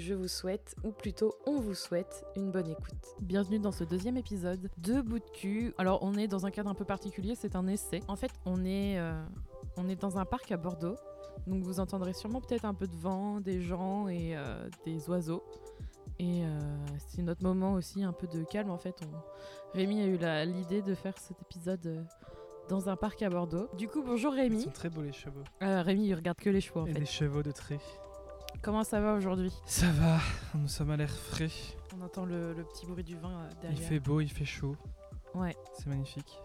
je vous souhaite, ou plutôt on vous souhaite, une bonne écoute. Bienvenue dans ce deuxième épisode de Bout de cul. Alors on est dans un cadre un peu particulier, c'est un essai. En fait, on est, euh, on est dans un parc à Bordeaux, donc vous entendrez sûrement peut-être un peu de vent, des gens et euh, des oiseaux. Et euh, c'est notre moment aussi un peu de calme en fait. On... Rémi a eu l'idée de faire cet épisode dans un parc à Bordeaux. Du coup, bonjour Rémi. Ils sont très beaux les chevaux. Rémi, il regarde que les chevaux en et fait. Les chevaux de trait. Comment ça va aujourd'hui? Ça va, nous sommes à l'air frais. On entend le, petit bruit du vin euh, derrière. Il fait beau, il fait chaud. Ouais. C'est magnifique.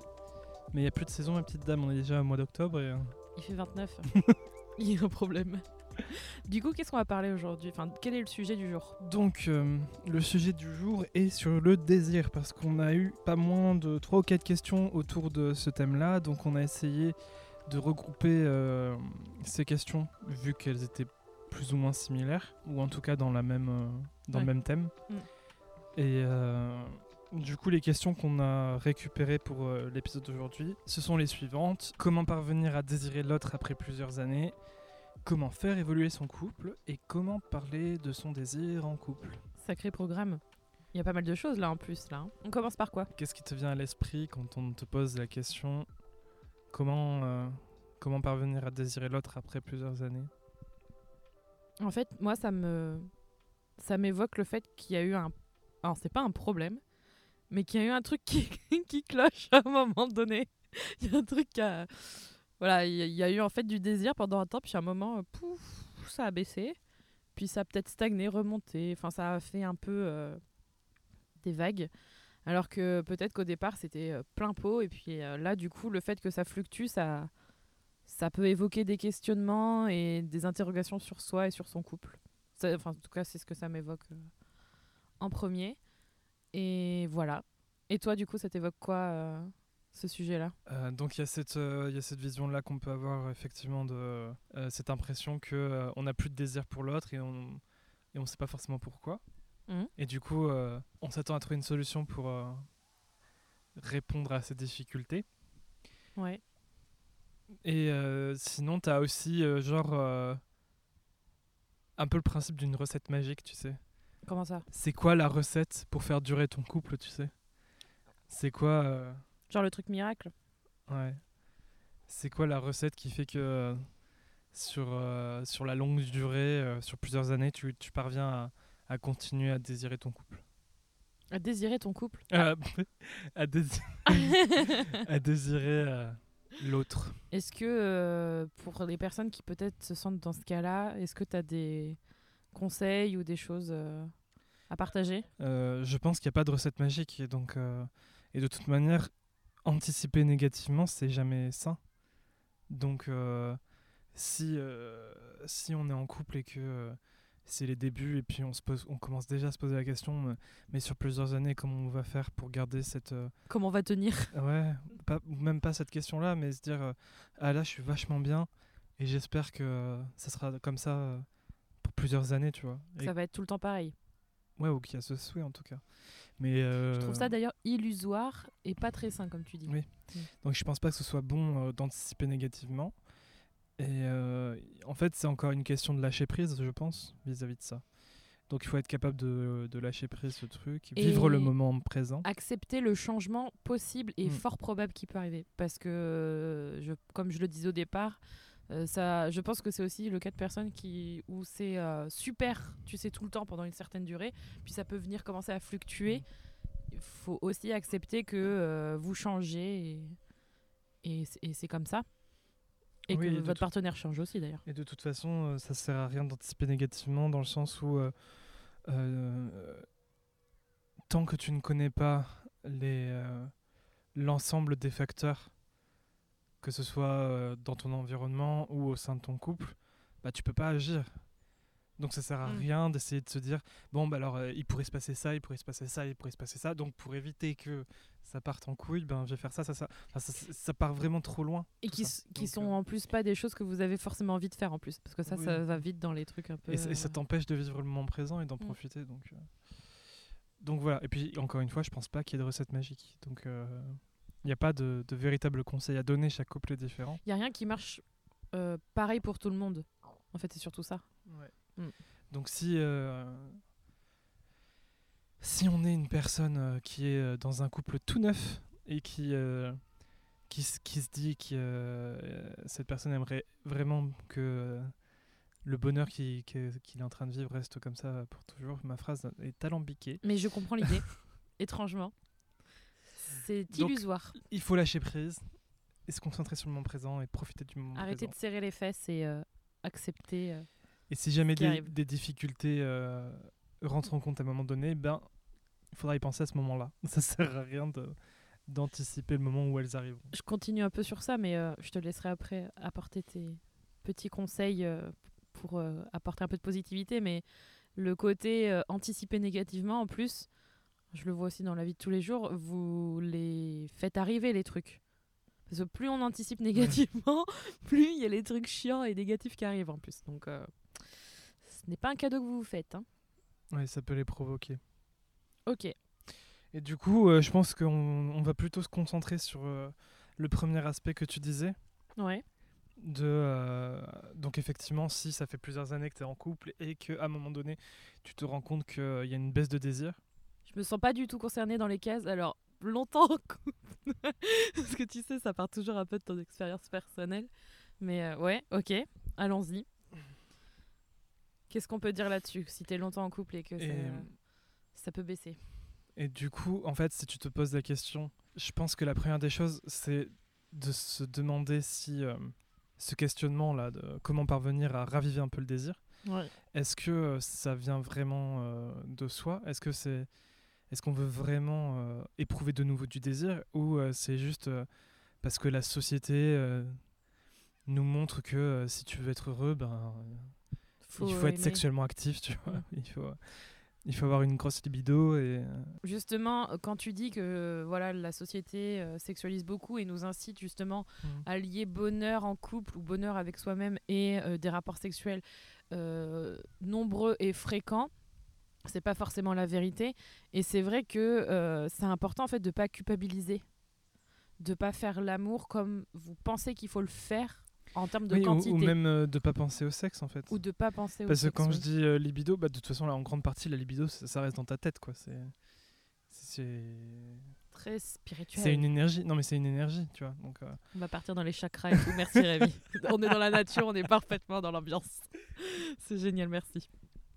Mais il n'y a plus de saison, ma petite dame, on est déjà au mois d'octobre et... Euh, il fait 29. il y a un problème. Du coup, qu'est-ce qu'on va parler aujourd'hui? Enfin, quel est le sujet du jour? Donc, euh, le sujet du jour est sur le désir, parce qu'on a eu pas moins de 3 ou 4 questions autour de ce thème-là, donc on a essayé de regrouper ces questions, vu qu'elles étaient plus ou moins similaires, ou en tout cas dans, la même, euh, dans le même thème. Mm. Et euh, du coup, les questions qu'on a récupérées pour euh, l'épisode d'aujourd'hui, ce sont les suivantes. Comment parvenir à désirer l'autre après plusieurs années? Comment faire évoluer son couple? Et comment parler de son désir en couple? Sacré programme. Il y a pas mal de choses là en plus. là. Hein. On commence par quoi? Qu'est-ce qui te vient à l'esprit quand on te pose la question? Comment, comment parvenir à désirer l'autre après plusieurs années? En fait, moi, ça me, ça m'évoque le fait qu'il y a eu un, alors c'est pas un problème, mais qu'il y a eu un truc qui, qui cloche à un moment donné. Il y a un truc voilà, il y, a eu en fait du désir pendant un temps, puis à un moment, euh, pouf, ça a baissé, puis ça a peut-être stagné, remonté. Enfin, ça a fait un peu euh, des vagues. Alors que peut-être qu'au départ c'était euh, plein pot et puis là du coup le fait que ça fluctue ça ça peut évoquer des questionnements et des interrogations sur soi et sur son couple. enfin, en tout cas, c'est ce que ça m'évoque euh, en premier. Et voilà. Et toi, du coup, ça t'évoque quoi euh, ce sujet-là? Euh, Donc il y a cette, il cette vision-là qu'on peut avoir effectivement de cette impression que on n'a plus de désir pour l'autre et on et on sait pas forcément pourquoi. Mmh. Et du coup, on s'attend à trouver une solution pour répondre à ces difficultés. Ouais. Et euh, sinon, tu as aussi, euh, genre, euh, un peu le principe d'une recette magique, tu sais. Comment ça? C'est quoi la recette pour faire durer ton couple, tu sais? C'est quoi. Genre le truc miracle? Ouais. C'est quoi la recette qui fait que sur, sur la longue durée, sur plusieurs années, tu, tu parviens à, à, continuer à désirer ton couple? À désirer ton couple? À, à, à désirer l'autre. Est-ce que euh, pour les personnes qui peut-être se sentent dans ce cas-là, est-ce que tu as des conseils ou des choses euh, à partager? Euh, Je pense qu'il n'y a pas de recette magique. Et, donc, et de toute manière, anticiper négativement, c'est jamais sain. Donc si, si on est en couple et que c'est les débuts et puis on, se pose, on commence déjà à se poser la question, mais sur plusieurs années, comment on va faire pour garder cette... Euh, comment on va tenir? Ouais, pas, même pas cette question-là, mais se dire, euh, ah là, je suis vachement bien et j'espère que ça sera comme ça euh, pour plusieurs années, tu vois. ça va être tout le temps pareil. Ouais, ou qu'il y a ce souhait en tout cas. Mais Je trouve ça d'ailleurs illusoire et pas très sain, comme tu dis. Oui. Mm. Donc je pense pas que ce soit bon d'anticiper négativement. Et euh, en fait, c'est encore une question de lâcher prise, je pense, vis-à-vis de ça. Donc il faut être capable de, de lâcher prise ce truc, vivre le moment présent. Accepter le changement possible et mm. fort probable qui peut arriver. Parce que, euh, je, comme je le disais au départ, euh, ça, je pense que c'est aussi le cas de personnes qui, où c'est super, tu sais, tout le temps pendant une certaine durée, puis ça peut venir commencer à fluctuer. Il faut aussi accepter que vous changez et, et c'est comme ça. Et que votre partenaire change aussi d'ailleurs. Et de toute façon, euh, ça sert à rien d'anticiper négativement dans le sens où euh, euh, tant que tu ne connais pas les l'ensemble des facteurs, que ce soit dans ton environnement ou au sein de ton couple, bah tu peux pas agir. Donc ça sert à Mm. rien d'essayer de se dire bon bah alors euh, il pourrait se passer ça, il pourrait se passer ça, il pourrait se passer ça. Donc pour éviter que ça parte en couille, ben je vais faire ça, ça, ça. Enfin, ça, ça- part vraiment trop loin. Et qui, qui sont euh, en plus pas des choses que vous avez forcément envie de faire en plus. Parce que ça, Oui. ça va vite dans les trucs un peu. Et, ça- euh, t'empêche de vivre le moment présent et d'en Mm. profiter. Donc, euh, donc voilà. Et puis encore une fois, je pense pas qu'il y ait de recette magique. Donc il n'y a pas de, de véritable conseil à donner. Chaque couple est différent. Il y a rien qui marche pareil pour tout le monde. En fait, c'est surtout ça. Mm. Donc si euh, si on est une personne euh, qui est euh, dans un couple tout neuf et qui qui, se dit que euh, cette personne aimerait vraiment que euh, le bonheur qu'il est en train de vivre reste comme ça pour toujours, ma phrase est alambiquée. Mais je comprends l'idée, étrangement. C'est Donc, illusoire. Il faut lâcher prise et se concentrer sur le moment présent et profiter du moment Arrêtez présent. de serrer les fesses et euh, accepter. Et si jamais des, difficultés euh, rentrent en compte à un moment donné, ben il faudra y penser à ce moment-là. Ça sert à rien d'anticiper le moment où elles arriveront. Je continue un peu sur ça, mais euh, je te laisserai après apporter tes petits conseils euh, pour apporter un peu de positivité. Mais le côté anticiper négativement, en plus, je le vois aussi dans la vie de tous les jours, vous les faites arriver, les trucs. Parce que plus on anticipe négativement, plus il y a les trucs chiants et négatifs qui arrivent en plus. Donc, ce n'est pas un cadeau que vous vous faites. hein. Ouais, ça peut les provoquer. Ok. Et du coup, euh, je pense qu'on on va plutôt se concentrer sur euh, le premier aspect que tu disais. Ouais. De, euh, donc effectivement, si ça fait plusieurs années que tu es en couple et qu'à un moment donné, tu te rends compte qu'il y a une baisse de désir, Je me sens pas du tout concernée dans les cases. Alors, longtemps en couple. Parce que tu sais, ça part toujours un peu de ton expérience personnelle. Mais ouais, ok, allons-y. Qu'est-ce qu'on peut dire là-dessus Si t'es longtemps en couple et que Et- ça, ça peut baisser? Et du coup, en fait, si tu te poses la question, je pense que la première des choses, c'est de se demander si euh, ce questionnement-là, de comment parvenir à raviver un peu le désir, Ouais. est-ce que euh, ça vient vraiment euh, de soi? Est-ce que c'est, est-ce qu'on veut vraiment euh, éprouver de nouveau du désir? Ou euh, c'est juste euh, parce que la société euh, nous montre que euh, si tu veux être heureux, ben il faut être aimer. sexuellement actif, tu vois. Mm. Il faut, il faut avoir une grosse libido et euh, Justement, euh, quand tu dis que euh, voilà, la société euh, sexualise beaucoup et nous incite justement Mm. à lier bonheur en couple ou bonheur avec soi-même et euh, des rapports sexuels euh, nombreux et fréquents, c'est pas forcément la vérité. Et c'est vrai que c'est important en fait de pas culpabiliser, de pas faire l'amour comme vous pensez qu'il faut le faire en termes de Oui, ou- quantité ou, même euh, de pas penser au sexe en fait. ou de pas penser au Parce que sexe, quand oui. je dis euh, libido, bah, de toute façon, là, en grande partie, la libido, ça, ça reste dans ta tête, quoi. C'est, c'est, très spirituel. c'est une énergie. Non, mais c'est une énergie, tu vois. Donc, euh, On va partir dans les chakras et tout. Merci Rémi. on est dans la nature, on est parfaitement dans l'ambiance. C'est génial, merci.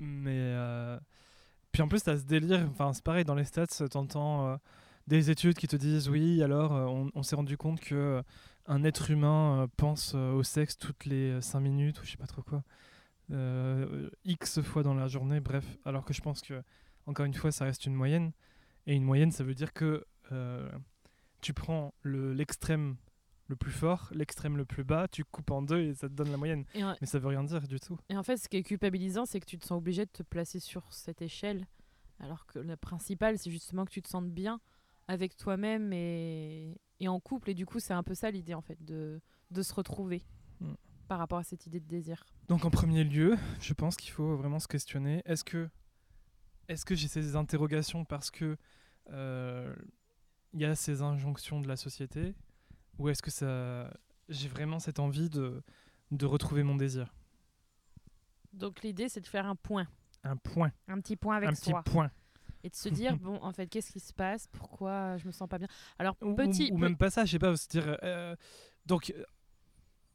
mais euh, puis en plus, t'as ce délire. Enfin, c'est pareil dans les stats. T'entends euh, des études qui te disent oui. Alors, euh, on, on s'est rendu compte que euh, un être humain euh, pense euh, au sexe toutes les 5 minutes ou je sais pas trop quoi. Euh, X fois dans la journée, bref. Alors que je pense que, encore une fois, ça reste une moyenne. Et une moyenne, ça veut dire que euh, tu prends le- l'extrême le plus fort, l'extrême le plus bas, tu coupes en deux et ça te donne la moyenne. En- Mais ça veut rien dire du tout. et en fait, ce qui est culpabilisant, c'est que tu te sens obligé de te placer sur cette échelle. Alors que le principal, c'est justement que tu te sentes bien avec toi-même et, et en couple. Et du coup, c'est un peu ça l'idée, en fait, de, de se retrouver Mm. par rapport à cette idée de désir. Donc en premier lieu, je pense qu'il faut vraiment se questionner. Est-ce que, est-ce que j'ai ces interrogations parce que euh, il y a ces injonctions de la société, ou est-ce que ça, j'ai vraiment cette envie de, de retrouver mon désir? Donc l'idée, c'est de faire un point. Un point, Un petit point avec un petit soi. point. Et de se dire, bon, en fait, qu'est-ce qui se passe? Pourquoi je me sens pas bien? Alors, ou- petit. ou même pas ça, je sais pas, se dire. euh, donc, euh,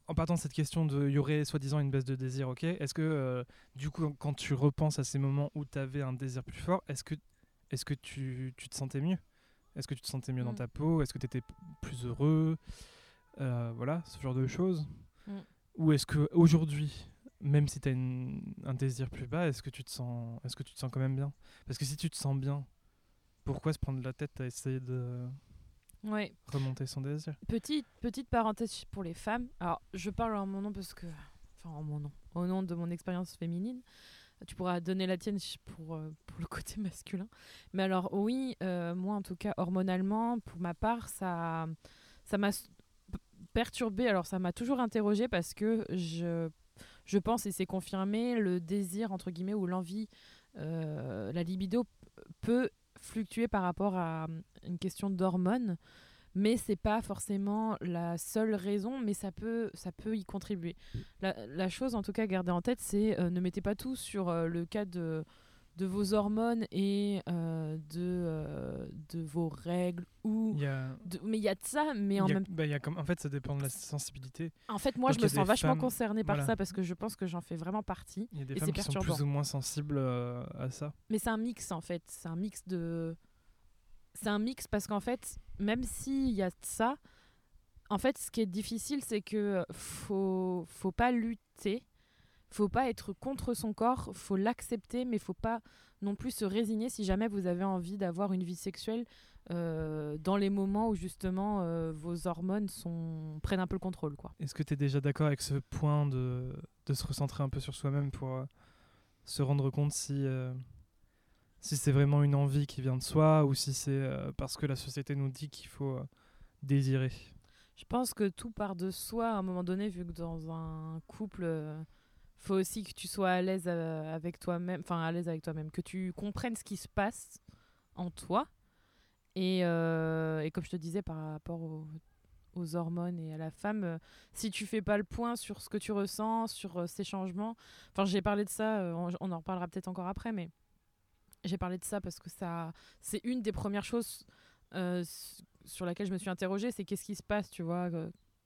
en partant de cette question de, y aurait soi-disant une baisse de désir, ok Est-ce que, euh, du coup, quand tu repenses à ces moments où tu avais un désir plus fort, est-ce que, est-ce que tu, tu te sentais mieux? Est-ce que tu te sentais mieux dans Mm. ta peau? Est-ce que tu étais plus heureux? Euh, Voilà, ce genre de choses. Mm. Ou est-ce que aujourd'hui, même si tu as un désir plus bas, est-ce que tu te sens, est-ce que tu te sens quand même bien? Parce que si tu te sens bien, pourquoi se prendre la tête à essayer de Ouais. remonter son désir? Petite, petite parenthèse pour les femmes. Alors, je parle en mon nom parce que. Enfin, en mon nom. Au nom de mon expérience féminine. Tu pourras donner la tienne pour, euh, pour le côté masculin. Mais alors, oui, euh, moi, en tout cas, hormonalement, pour ma part, ça ça m'a perturbée. Alors, ça m'a toujours interrogée parce que je, je pense, et c'est confirmé, le désir, entre guillemets, ou l'envie, euh, la libido peut fluctuer par rapport à hum, une question d'hormones. Mais c'est pas forcément la seule raison, mais ça peut, ça peut y contribuer. La, la chose, en tout cas, à garder en tête, c'est euh, ne mettez pas tout sur euh, le cas de, de vos hormones et euh, de, euh, de vos règles ou Il y a, de- mais il y a de ça mais en a- même bah, y a comme, en fait, ça dépend de la sensibilité. en fait moi Donc, je me sens vachement femmes- concernée par voilà. ça parce que je pense que j'en fais vraiment partie Il y a des Et femmes qui sont plus ou moins sensibles euh, à ça. mais c'est un mix en fait c'est un mix de c'est un mix parce qu'en fait même s'il y a de ça en fait ce qui est difficile c'est que faut faut pas lutter faut pas être contre son corps faut l'accepter mais faut pas non plus se résigner si jamais vous avez envie d'avoir une vie sexuelle euh, dans les moments où justement euh, vos hormones sont prennent un peu le contrôle quoi. Est-ce que tu es déjà d'accord avec ce point de, de se recentrer un peu sur soi-même pour euh, se rendre compte si, si c'est vraiment une envie qui vient de soi ou si c'est parce que la société nous dit qu'il faut désirer? Je pense que tout part de soi à un moment donné, vu que dans un couple, faut aussi que tu sois à l'aise euh, avec toi-même, enfin à l'aise avec toi-même, que tu comprennes ce qui se passe en toi. Et, euh, comme je te disais par rapport aux, hormones et à la femme, euh, si tu fais pas le point sur ce que tu ressens, sur ces changements, enfin j'ai parlé de ça, on, on en reparlera peut-être encore après, mais j'ai parlé de ça parce que ça, c'est une des premières choses sur laquelle je me suis interrogée, c'est qu'est-ce qui se passe, tu vois,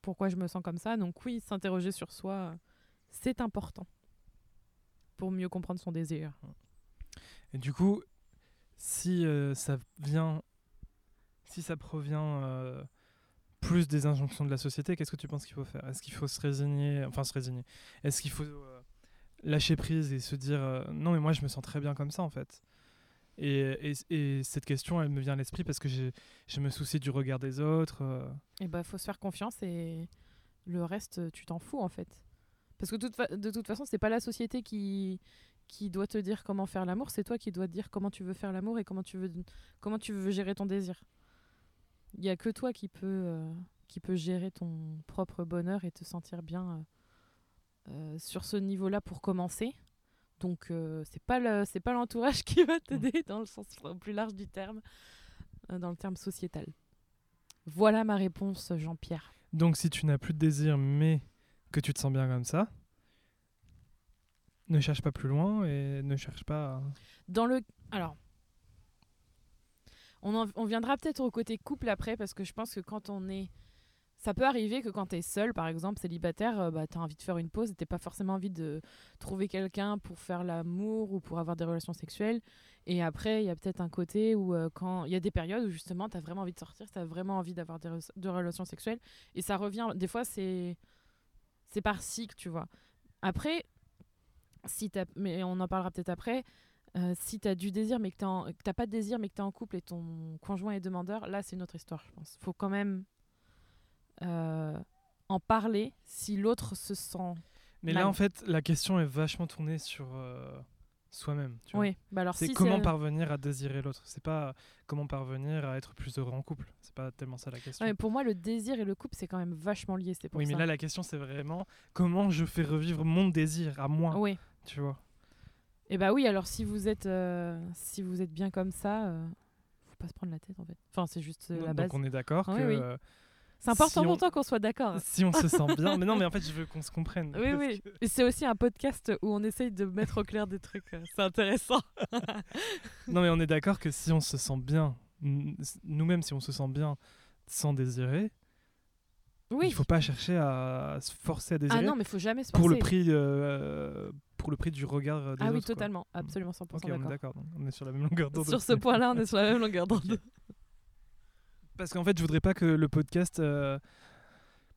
pourquoi je me sens comme ça? Donc oui, s'interroger sur soi, c'est important pour mieux comprendre son désir. Et du coup, si euh, ça vient, si ça provient euh, plus des injonctions de la société, qu'est-ce que tu penses qu'il faut faire? Est-ce qu'il faut se résigner, enfin se résigner? Est-ce qu'il faut euh, lâcher prise et se dire non mais moi je me sens très bien comme ça en fait et, et, et cette question, elle me vient à l'esprit parce que je me soucie du regard des autres. Et bah, faut se faire confiance et le reste, tu t'en fous en fait. Parce que toute de toute façon, c'est pas la société qui qui doit te dire comment faire l'amour, c'est toi qui dois te dire comment tu veux faire l'amour et comment tu veux comment tu veux gérer ton désir. Il y a que toi qui peut euh, qui peut gérer ton propre bonheur et te sentir bien euh, euh, sur ce niveau-là pour commencer. Donc euh, c'est pas le c'est pas l'entourage qui va t'aider dans le sens plus large du terme, dans le terme sociétal. Voilà ma réponse, Jean-Pierre. Donc si tu n'as plus de désir mais que tu te sens bien comme ça, ne cherche pas plus loin et ne cherche pas. Dans le. Alors. On, on viendra peut-être au côté couple après, parce que je pense que quand on est. Ça peut arriver que quand tu es seul, par exemple, célibataire, euh, bah, tu as envie de faire une pause et tu pas forcément envie de trouver quelqu'un pour faire l'amour ou pour avoir des relations sexuelles. Et après, il y a peut-être un côté où euh, quand il y a des périodes où justement tu as vraiment envie de sortir, tu as vraiment envie d'avoir des, de relations sexuelles. Et ça revient. Des fois, c'est c'est par cycle, tu vois. Après, si mais on en parlera peut-être après. Euh, si tu as du désir mais que tu n'as pas de désir mais que tu es en couple et ton conjoint est demandeur, là c'est une autre histoire, je pense. faut quand même euh, en parler si l'autre se sent. Mais Mal. là en fait, la question est vachement tournée sur euh, soi-même. Oui, bah alors C'est si comment parvenir à désirer l'autre. C'est pas comment parvenir à être plus heureux en couple. C'est pas tellement ça la question. Ouais, pour moi, le désir et le couple, c'est quand même vachement lié. C'est pour oui, mais là la question c'est vraiment comment je fais revivre mon désir à moi. Oui. Tu vois. Et bah oui, alors si vous êtes, euh, si vous êtes bien comme ça, euh, faut pas se prendre la tête en fait. Enfin, c'est juste euh, la Donc base. on est d'accord que oui. C'est important si on- pour toi qu'on soit d'accord. si on se sent bien. Mais non, mais en fait je veux qu'on se comprenne. Oui, oui. que- c'est aussi un podcast où on essaye de mettre au clair des trucs. euh, C'est intéressant. Non, mais on est d'accord que si on se sent bien, nous-mêmes, si on se sent bien sans désirer, Oui. il faut pas chercher à se forcer à désirer Ah non, mais faut jamais se forcer. pour le prix, euh, pour le prix du regard des Ah oui, autres, quoi. totalement. Absolument 100% Ok, on est d'accord. d'accord. On est sur la même longueur d'onde. Sur ce point-là, on est sur la même longueur d'onde. Parce qu'en fait, je voudrais pas que le podcast euh,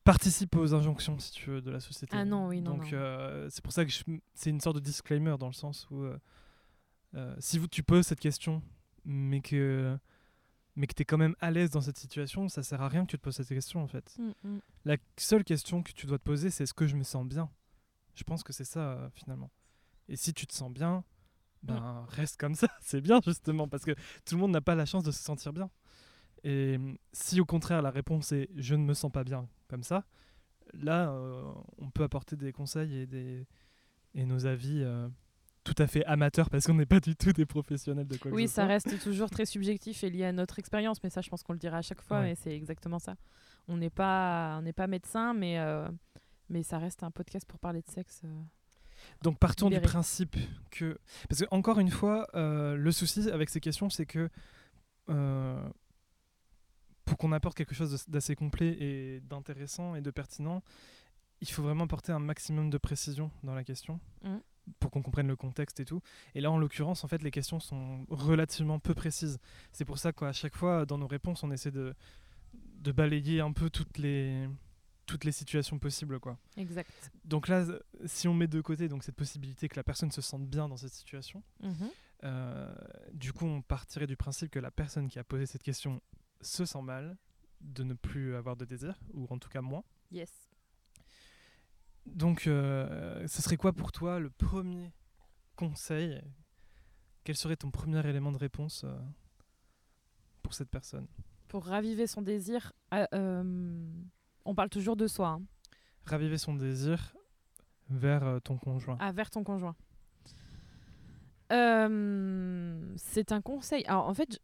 participe aux injonctions, si tu veux, de la société. Ah non, oui, non, Donc euh, c'est pour ça que je- c'est une sorte de disclaimer dans le sens où euh, si vous, tu poses cette question, mais que mais que tu es quand même à l'aise dans cette situation, ça sert à rien que tu te poses cette question en fait. Mm, mm. La seule question que tu dois te poser, c'est est-ce que je me sens bien? Je pense que c'est ça finalement. Et si tu te sens bien, ben reste comme ça, c'est bien justement, parce que tout le monde n'a pas la chance de se sentir bien. Et si au contraire la réponse est je ne me sens pas bien comme ça, là euh, on peut apporter des conseils et, des, et nos avis euh, tout à fait amateurs parce qu'on n'est pas du tout des professionnels de quoi que Oui, ça reste toujours très subjectif et lié à notre expérience, mais ça, je pense qu'on le dira à chaque fois, Ouais. et c'est exactement ça. On n'est pas, on pas médecin, mais, euh, mais ça reste un podcast pour parler de sexe. Donc partons libéré. du principe que... Parce que encore une fois, le souci avec ces questions, c'est que euh, pour qu'on apporte quelque chose d'assez complet et d'intéressant et de pertinent, il faut vraiment apporter un maximum de précision dans la question Mhm. pour qu'on comprenne le contexte et tout. Et là, en l'occurrence, en fait, les questions sont relativement peu précises. C'est pour ça qu'à chaque fois, dans nos réponses, on essaie de, de balayer un peu toutes les, toutes les situations possibles, quoi. Exact. Donc là, si on met de côté donc cette possibilité que la personne se sente bien dans cette situation, Mhm. euh, du coup, on partirait du principe que la personne qui a posé cette question se sent mal de ne plus avoir de désir, ou en tout cas moins. Yes. Donc, euh, ce serait quoi pour toi le premier conseil? Quel serait ton premier élément de réponse euh, pour cette personne? Pour raviver son désir, euh, on parle toujours de soi, hein. Raviver son désir vers ton conjoint. ah, vers ton conjoint. C'est un conseil. Alors, en fait,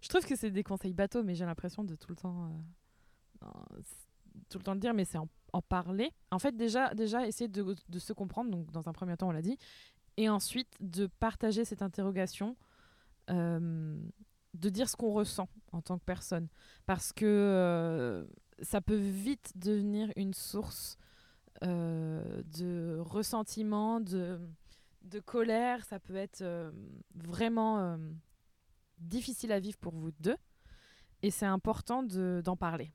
je, trouve que c'est des conseils bateaux, mais j'ai l'impression de tout le temps, euh, tout le temps le dire, mais c'est en, parler. En fait, déjà, déjà essayer de, se comprendre. Donc, dans un premier temps, on l'a dit, et ensuite de partager cette interrogation, euh, de dire ce qu'on ressent en tant que personne, parce que euh, ça peut vite devenir une source de ressentiment, de, colère. Ça peut être vraiment difficile à vivre pour vous deux. Et c'est important de- d'en parler.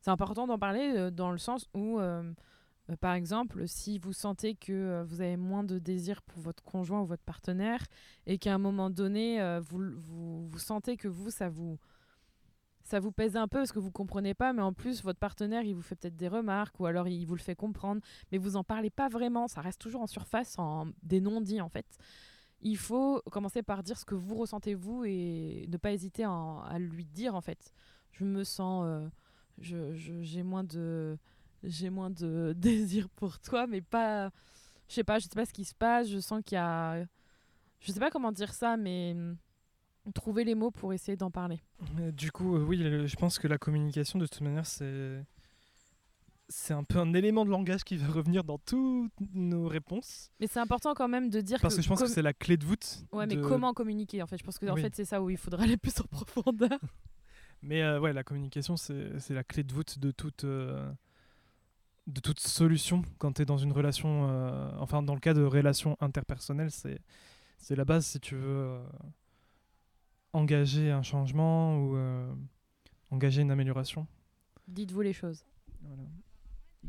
C'est important d'en parler euh, dans le sens où, euh, euh, par exemple, si vous sentez que vous avez moins de désir pour votre conjoint ou votre partenaire et qu'à un moment donné, vous, sentez que vous, ça vous, ça vous pèse un peu parce que vous comprenez pas, mais en plus, votre partenaire, il vous fait peut-être des remarques ou alors il vous le fait comprendre, mais vous en parlez pas vraiment, ça reste toujours en surface, en des non-dits en fait. Il faut commencer par dire ce que vous ressentez vous et ne pas hésiter à, lui dire en fait. Je me sens, euh, j'ai moins de, j'ai moins de désir pour toi, mais pas, je sais pas, je sais pas ce qui se passe. Je sens qu'il y a, je sais pas comment dire ça, mais hum, trouver les mots pour essayer d'en parler. Euh, Du coup, euh, oui, je pense que la communication, de toute manière, c'est c'est un peu un élément de langage qui va revenir dans toutes nos réponses. Mais c'est important quand même de dire Parce que je pense com- que c'est la clé de voûte. Ouais, mais comment communiquer en fait? Je pense que en Oui. fait c'est ça où il faudrait aller plus en profondeur. Mais euh, ouais, la communication, c'est c'est la clé de voûte de toute, euh, de toute solution quand tu es dans une relation. euh, enfin, dans le cas de relations interpersonnelles, c'est c'est la base si tu veux engager un changement ou engager une amélioration. Dites-vous les choses. Voilà.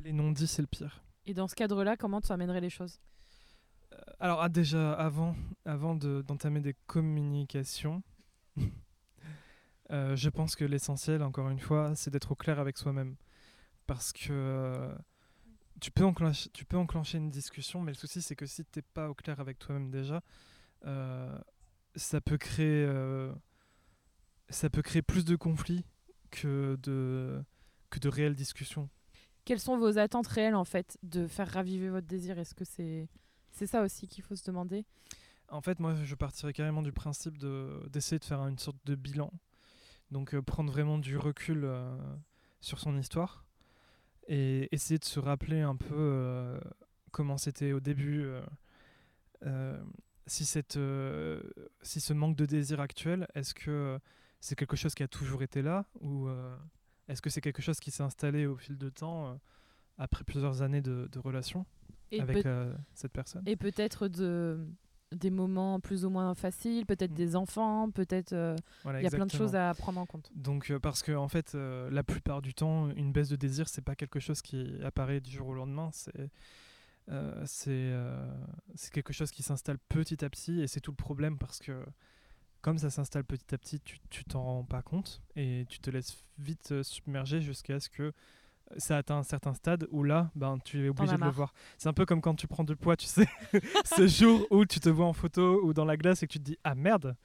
Les non-dits, c'est le pire. Et dans ce cadre-là, comment tu amènerais les choses? Alors ah, déjà, avant, avant de- d'entamer des communications, euh, je pense que l'essentiel, encore une fois, c'est d'être au clair avec soi-même. Parce que euh, tu, peux enclencher, tu peux enclencher une discussion, mais le souci, c'est que si tu n'es pas au clair avec toi-même déjà, euh, ça, peut créer, euh, ça peut créer plus de conflits que de, que de réelles discussions. Quelles sont vos attentes réelles en fait de faire raviver votre désir? Est-ce que c'est c'est ça aussi qu'il faut se demander? En fait, moi, je partirais carrément du principe de- d'essayer de faire une sorte de bilan. Donc, euh, prendre vraiment du recul euh, sur son histoire et essayer de se rappeler un peu euh, comment c'était au début. si, cette, si ce manque de désir actuel, est-ce que c'est quelque chose qui a toujours été là ou est-ce que c'est quelque chose qui s'est installé au fil de temps euh, après plusieurs années de, de relation Et avec euh, cette personne? Et peut-être de des moments plus ou moins faciles, peut-être Mm. des enfants, peut-être euh, Voilà, il y a plein de choses à prendre en compte. Donc, euh, parce que en fait, euh, la plupart du temps, une baisse de désir, c'est pas quelque chose qui apparaît du jour au lendemain. C'est c'est quelque chose qui s'installe petit à petit, et c'est tout le problème parce que comme ça s'installe petit à petit, tu t'en rends pas compte et tu te laisses vite euh, submerger jusqu'à ce que ça atteint un certain stade où là, ben, tu es obligé de le voir. C'est un peu comme quand tu prends du poids, tu sais, ce jour où tu te vois en photo ou dans la glace et que tu te dis ah merde,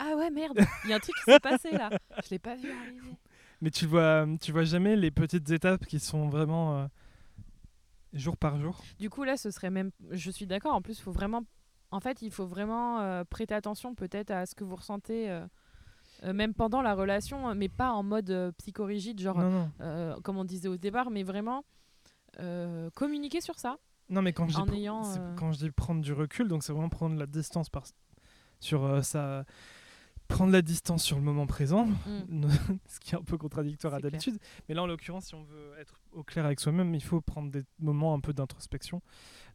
Ah ouais, merde, il y a un truc qui s'est passé là. Je l'ai pas vu arriver. mais tu vois, tu vois jamais les petites étapes qui sont vraiment euh, jour par jour. Du coup, là, ce serait même. Je suis d'accord. En plus, faut vraiment. En fait, il faut vraiment euh, prêter attention peut-être à ce que vous ressentez, euh, euh, même pendant la relation, mais pas en mode psychorigide, genre Non, non. comme on disait au départ, mais vraiment communiquer sur ça. Non, mais quand je, dis, pr- ayant, c'est- quand je dis prendre du recul, donc c'est vraiment prendre la distance par, sur ça. Prendre la distance sur le moment présent, Mm. ce qui est un peu contradictoire à d'habitude. Mais là, en l'occurrence, si on veut être au clair avec soi-même, il faut prendre des moments un peu d'introspection.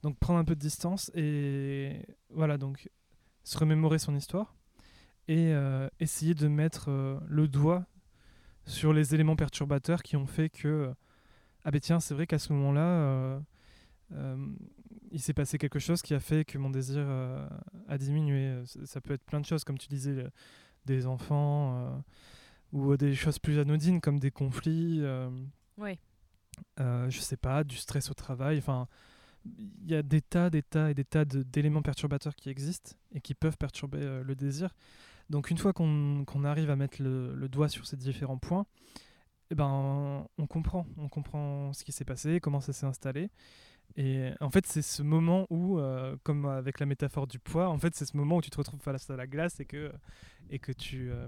Donc prendre un peu de distance et voilà, donc se remémorer son histoire et euh, essayer de mettre euh, le doigt sur les éléments perturbateurs qui ont fait que ah ben tiens, c'est vrai qu'à ce moment-là, euh, euh, il s'est passé quelque chose qui a fait que mon désir euh, a diminué. Ça, peut être plein de choses, comme tu disais, des enfants euh, ou des choses plus anodines comme des conflits. euh, Ouais. euh, je sais pas, du stress au travail. Enfin, il y a des tas, des tas et des tas de- d'éléments perturbateurs qui existent et qui peuvent perturber euh, le désir. Donc une fois qu'on arrive à mettre le, le doigt sur ces différents points, eh ben, on comprend, on comprend ce qui s'est passé, comment ça s'est installé. Et en fait, c'est ce moment où, euh, comme avec la métaphore du poids, en fait, c'est ce moment où tu te retrouves face à la glace et que, et que tu, euh,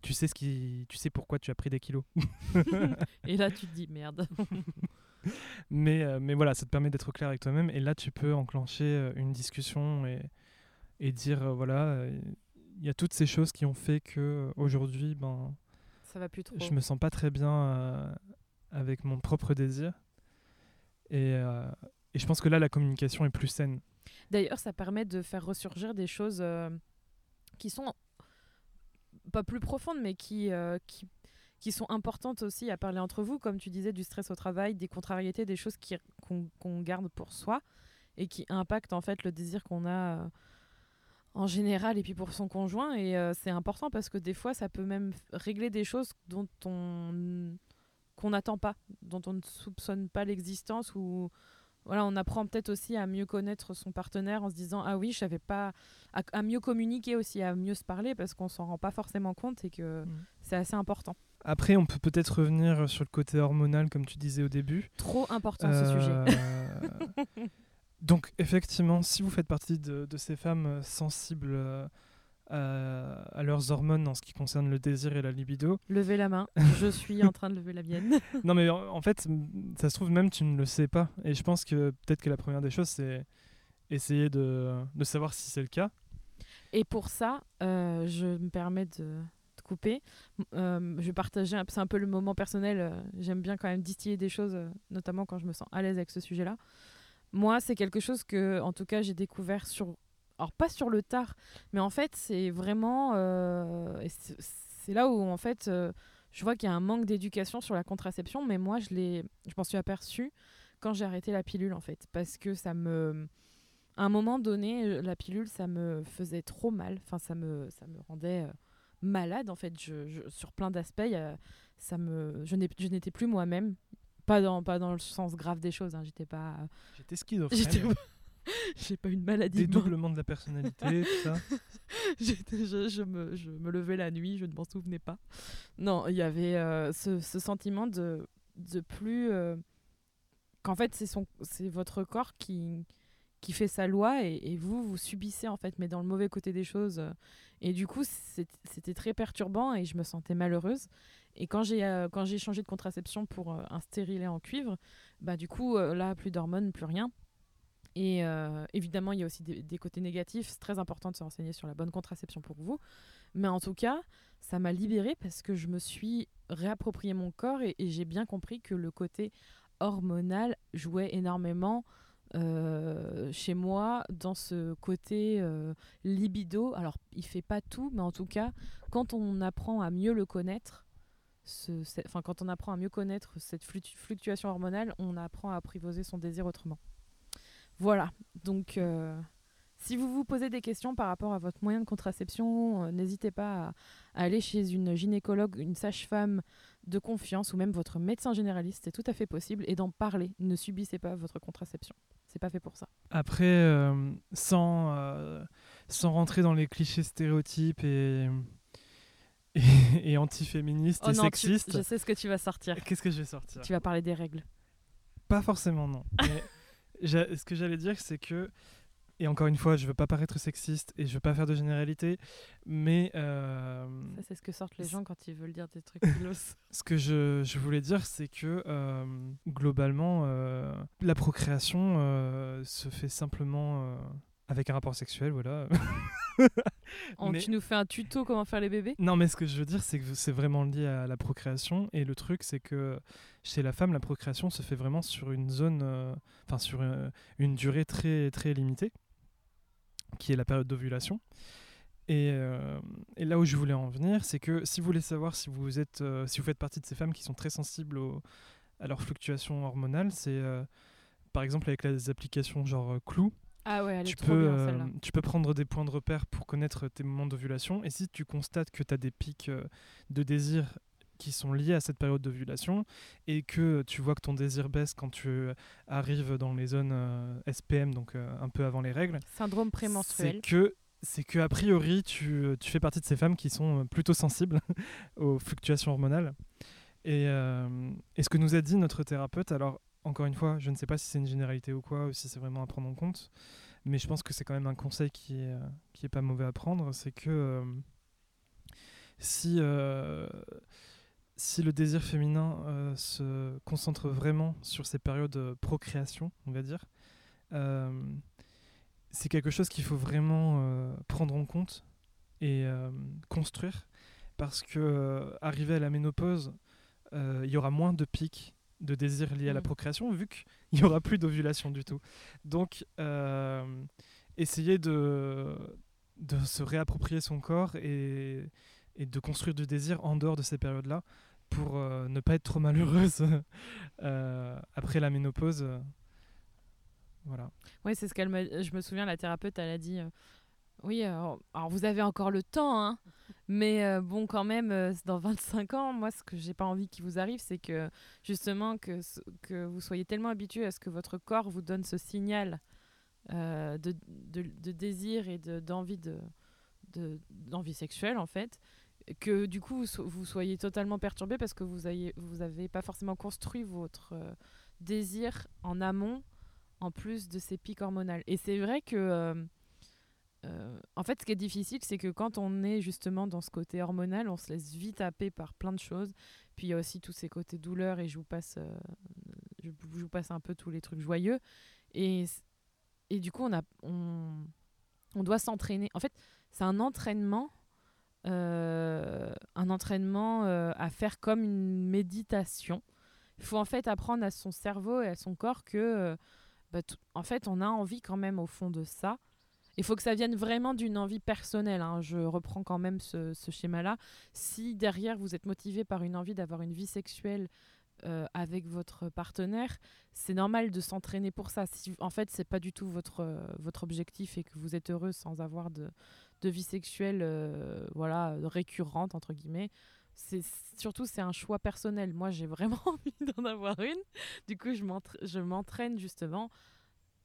tu sais ce qui, tu sais pourquoi tu as pris des kilos. Et là, tu te dis merde. Mais, euh, mais voilà, ça te permet d'être clair avec toi-même. Et là, tu peux enclencher une discussion et, et dire voilà, il y a toutes ces choses qui ont fait que aujourd'hui, ben, Ça va plus trop. je me sens pas très bien euh, avec mon propre désir. Et, euh, et je pense que là, la communication est plus saine. D'ailleurs, ça permet de faire ressurgir des choses euh, qui sont pas plus profondes, mais qui, qui, qui sont importantes aussi à parler entre vous, comme tu disais, du stress au travail, des contrariétés, des choses qu'on garde pour soi et qui impactent en fait le désir qu'on a en général et puis pour son conjoint. Et euh, c'est important parce que des fois, ça peut même régler des choses dont on qu'on n'attend pas, dont on ne soupçonne pas l'existence ou voilà, on apprend peut-être aussi à mieux connaître son partenaire en se disant ah oui, je savais pas à, à mieux communiquer aussi, à mieux se parler parce qu'on s'en rend pas forcément compte et que Mm. c'est assez important. Après, on peut peut-être revenir sur le côté hormonal, comme tu disais au début. Trop important ce sujet. Donc, effectivement, si vous faites partie de, de ces femmes euh, sensibles euh, à, à leurs hormones en ce qui concerne le désir et la libido, Levez la main, je suis en train de lever la mienne. non mais en, en fait, ça se trouve même tu ne le sais pas. Et je pense que peut-être que la première des choses, c'est essayer de, de savoir si c'est le cas. Et pour ça, euh, je me permets de, de couper. Euh, je vais partager, un- c'est un peu le moment personnel. J'aime bien quand même distiller des choses, notamment quand je me sens à l'aise avec ce sujet-là. Moi, c'est quelque chose que, en tout cas, j'ai découvert sur. Alors, pas sur le tard, mais en fait, c'est vraiment. euh, c'est là où, en fait, euh, je vois qu'il y a un manque d'éducation sur la contraception, mais moi, je, je m'en suis aperçue quand j'ai arrêté la pilule, en fait. Parce que ça me à un moment donné, euh, la pilule, ça me faisait trop mal. Enfin, ça me, ça me rendait malade, en fait. Je, sur plein d'aspects, ça me, je n'étais plus moi-même. Pas dans, pas dans le sens grave des choses. Hein. J'étais pas, J'étais schizophrène, j'ai pas une maladie. dédoublement de la personnalité, tout ça. Je, je me, je me levais la nuit, je ne m'en souvenais pas. Non, il y avait euh, ce, ce sentiment de, de plus. euh, qu'en fait, c'est son- c'est votre corps qui, qui fait sa loi et, vous, vous subissez, en fait, mais dans le mauvais côté des choses. Et du coup, c'était très perturbant et je me sentais malheureuse. Et quand j'ai euh, quand j'ai changé de contraception pour euh, un stérilet en cuivre, bah du coup, euh, là, plus d'hormones, plus rien. Et évidemment, il y a aussi des, côtés négatifs. C'est très important de se renseigner sur la bonne contraception pour vous. Mais en tout cas, ça m'a libérée parce que je me suis réapproprié mon corps et j'ai bien compris que le côté hormonal jouait énormément euh, chez moi dans ce côté euh, libido. Alors, il fait pas tout, mais en tout cas, quand on apprend à mieux le connaître, enfin, quand on apprend à mieux connaître cette fluctu- fluctuation hormonale, on apprend à apprivoiser son désir autrement. Voilà, donc euh, si vous vous posez des questions par rapport à votre moyen de contraception, n'hésitez pas à aller chez une gynécologue, une sage-femme de confiance ou même votre médecin généraliste, c'est tout à fait possible, et d'en parler. Ne subissez pas votre contraception. C'est pas fait pour ça. Après, euh, sans, euh, sans rentrer dans les clichés stéréotypes et, et, et antiféministes Oh et non, tu- sexistes, je sais ce que tu vas sortir. qu'est-ce que je vais sortir? Tu vas parler des règles. Pas forcément, non. Mais ce que j'allais dire, c'est que, et encore une fois, je veux pas paraître sexiste et je veux pas faire de généralité, mais euh, Ça, c'est ce que sortent les gens quand ils veulent dire des trucs philos. ce que je, je voulais dire, c'est que euh, globalement, euh, la procréation se fait simplement avec un rapport sexuel, voilà. On- Mais- Tu nous fais un tuto comment faire les bébés? Non, mais ce que je veux dire, c'est que c'est vraiment lié à la procréation. Et le truc, c'est que chez la femme, la procréation se fait vraiment sur une zone, euh, enfin sur euh, une durée très très limitée, qui est la période d'ovulation. Et, euh, et là où je voulais en venir, c'est que si vous voulez savoir si vous êtes, euh, si vous faites partie de ces femmes qui sont très sensibles au- à leurs fluctuations hormonales, c'est euh, par exemple avec les applications genre Clou, Ah ouais, elle est tu trop peux, bien celle-là. tu peux prendre des points de repère pour connaître tes moments d'ovulation. Et si tu constates que tu as des pics de désir qui sont liés à cette période d'ovulation et que tu vois que ton désir baisse quand tu euh, arrives dans les zones euh, SPM, donc euh, un peu avant les règles, Syndrome prémenstruel. c'est que c'est que a priori tu, tu fais partie de ces femmes qui sont plutôt sensibles aux fluctuations hormonales. Et, euh, et ce que nous a dit notre thérapeute, alors encore une fois, je ne sais pas si c'est une généralité ou quoi, ou si c'est vraiment à prendre en compte, mais je pense que c'est quand même un conseil qui est, qui est pas mauvais à prendre, c'est que si, si le désir féminin euh, se concentre vraiment sur ces périodes de procréation, on va dire, euh, c'est quelque chose qu'il faut vraiment euh, prendre en compte et euh, construire parce que euh, arrivé à la ménopause, euh, il y aura moins de pics de désir liés à la Mm. procréation vu qu'il y aura plus d'ovulation du tout. Donc, euh, essayer de, de se réapproprier son corps et, et de construire du désir en dehors de ces périodes-là pour euh, ne pas être trop malheureuse euh, après la ménopause. euh, voilà. Oui, c'est ce qu'elle. Je me souviens, la thérapeute, elle a dit. oui, alors, vous avez encore le temps, hein, mais bon, quand même, dans 25 ans, moi, ce que j'ai pas envie qu'il vous arrive, c'est que justement que, que vous soyez tellement habitué à ce que votre corps vous donne ce signal de, de, désir et de- d'envie de, sexuelle, en fait, que du coup, vous, so- vous soyez totalement perturbé parce que vous n'avez vous avez pas forcément construit votre euh, désir en amont en plus de ces pics hormonales. Et c'est vrai que, euh, euh, en fait, ce qui est difficile, c'est que quand on est justement dans ce côté hormonal, on se laisse vite happer par plein de choses. Puis il y a aussi tous ces côtés douleurs, et je vous passe, je vous passe un peu tous les trucs joyeux. Et, et du coup, on, a, on, on doit s'entraîner. En fait, c'est un entraînement. Euh, un entraînement euh, à faire comme une méditation. Il faut en fait apprendre à son cerveau et à son corps que euh, bah, en fait, on a envie quand même au fond de ça. Il faut que ça vienne vraiment d'une envie personnelle. hein. Je reprends quand même ce, ce schéma-là. Si derrière vous êtes motivé par une envie d'avoir une vie sexuelle euh, avec votre partenaire, c'est normal de s'entraîner pour ça. Si en fait c'est pas du tout votre euh, votre objectif et que vous êtes heureux sans avoir de, de vie sexuelle, euh, voilà, récurrente entre guillemets. C'est surtout c'est un choix personnel. Moi j'ai vraiment envie d'en avoir une. Du coup je m'entra- je m'entraîne justement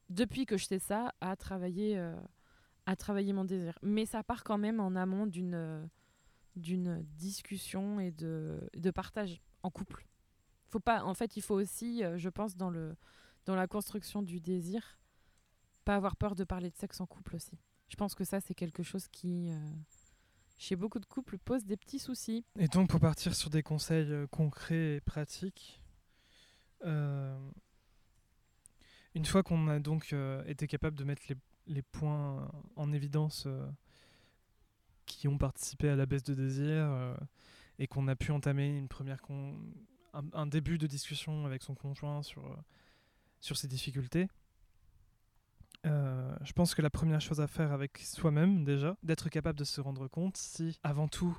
depuis que je sais ça à travailler à travailler mon désir. Mais ça part quand même en amont d'une d'une discussion et de, de partage en couple. Faut pas, en fait, il faut aussi, euh, je pense, dans, le, dans la construction du désir, pas avoir peur de parler de sexe en couple aussi. Je pense que ça, c'est quelque chose qui, euh, chez beaucoup de couples, pose des petits soucis. Et donc, pour partir sur des conseils euh, concrets et pratiques, une fois qu'on a donc été capable de mettre les, les points en évidence qui ont participé à la baisse de désir et qu'on a pu entamer une première con- un, début de discussion avec son conjoint sur, euh, sur ses difficultés, euh, je pense que la première chose à faire avec soi-même déjà, d'être capable de se rendre compte si avant tout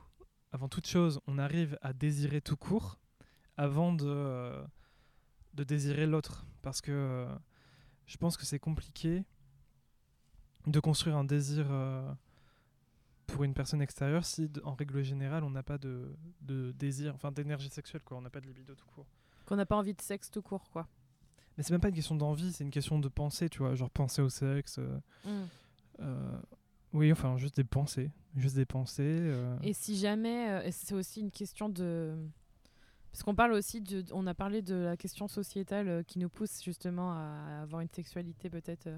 avant toute chose, on arrive à désirer tout court avant de, euh, de désirer l'autre. Parce que je pense que c'est compliqué de construire un désir pour une personne extérieure si, en règle générale, on n'a pas de, de désir, enfin d'énergie sexuelle, quoi. On n'a pas de libido tout court. Qu'on n'a pas envie de sexe tout court, quoi. Mais c'est même pas une question d'envie, c'est une question de pensée, tu vois. Genre penser au sexe. euh, Mm. euh, oui, enfin, juste des pensées. Juste des pensées. euh, Et si jamais, c'est aussi une question de... Parce qu'on parle aussi de... On a parlé de la question sociétale qui nous pousse justement à avoir une sexualité peut-être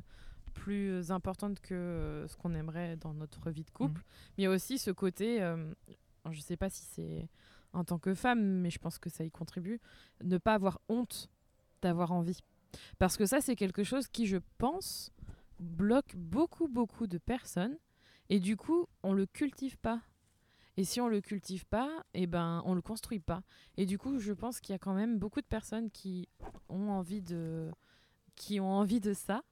plus importante que euh, ce qu'on aimerait dans notre vie de couple. Mais il y a aussi ce côté, euh, je sais pas si c'est en tant que femme, mais je pense que ça y contribue, ne pas avoir honte d'avoir envie. Parce que ça, c'est quelque chose qui, je pense, bloque beaucoup, beaucoup de personnes. Et du coup, on le cultive pas. Et si on le cultive pas, eh ben, on le construit pas. Et du coup, je pense qu'il y a quand même beaucoup de personnes qui ont envie de, qui ont envie de ça.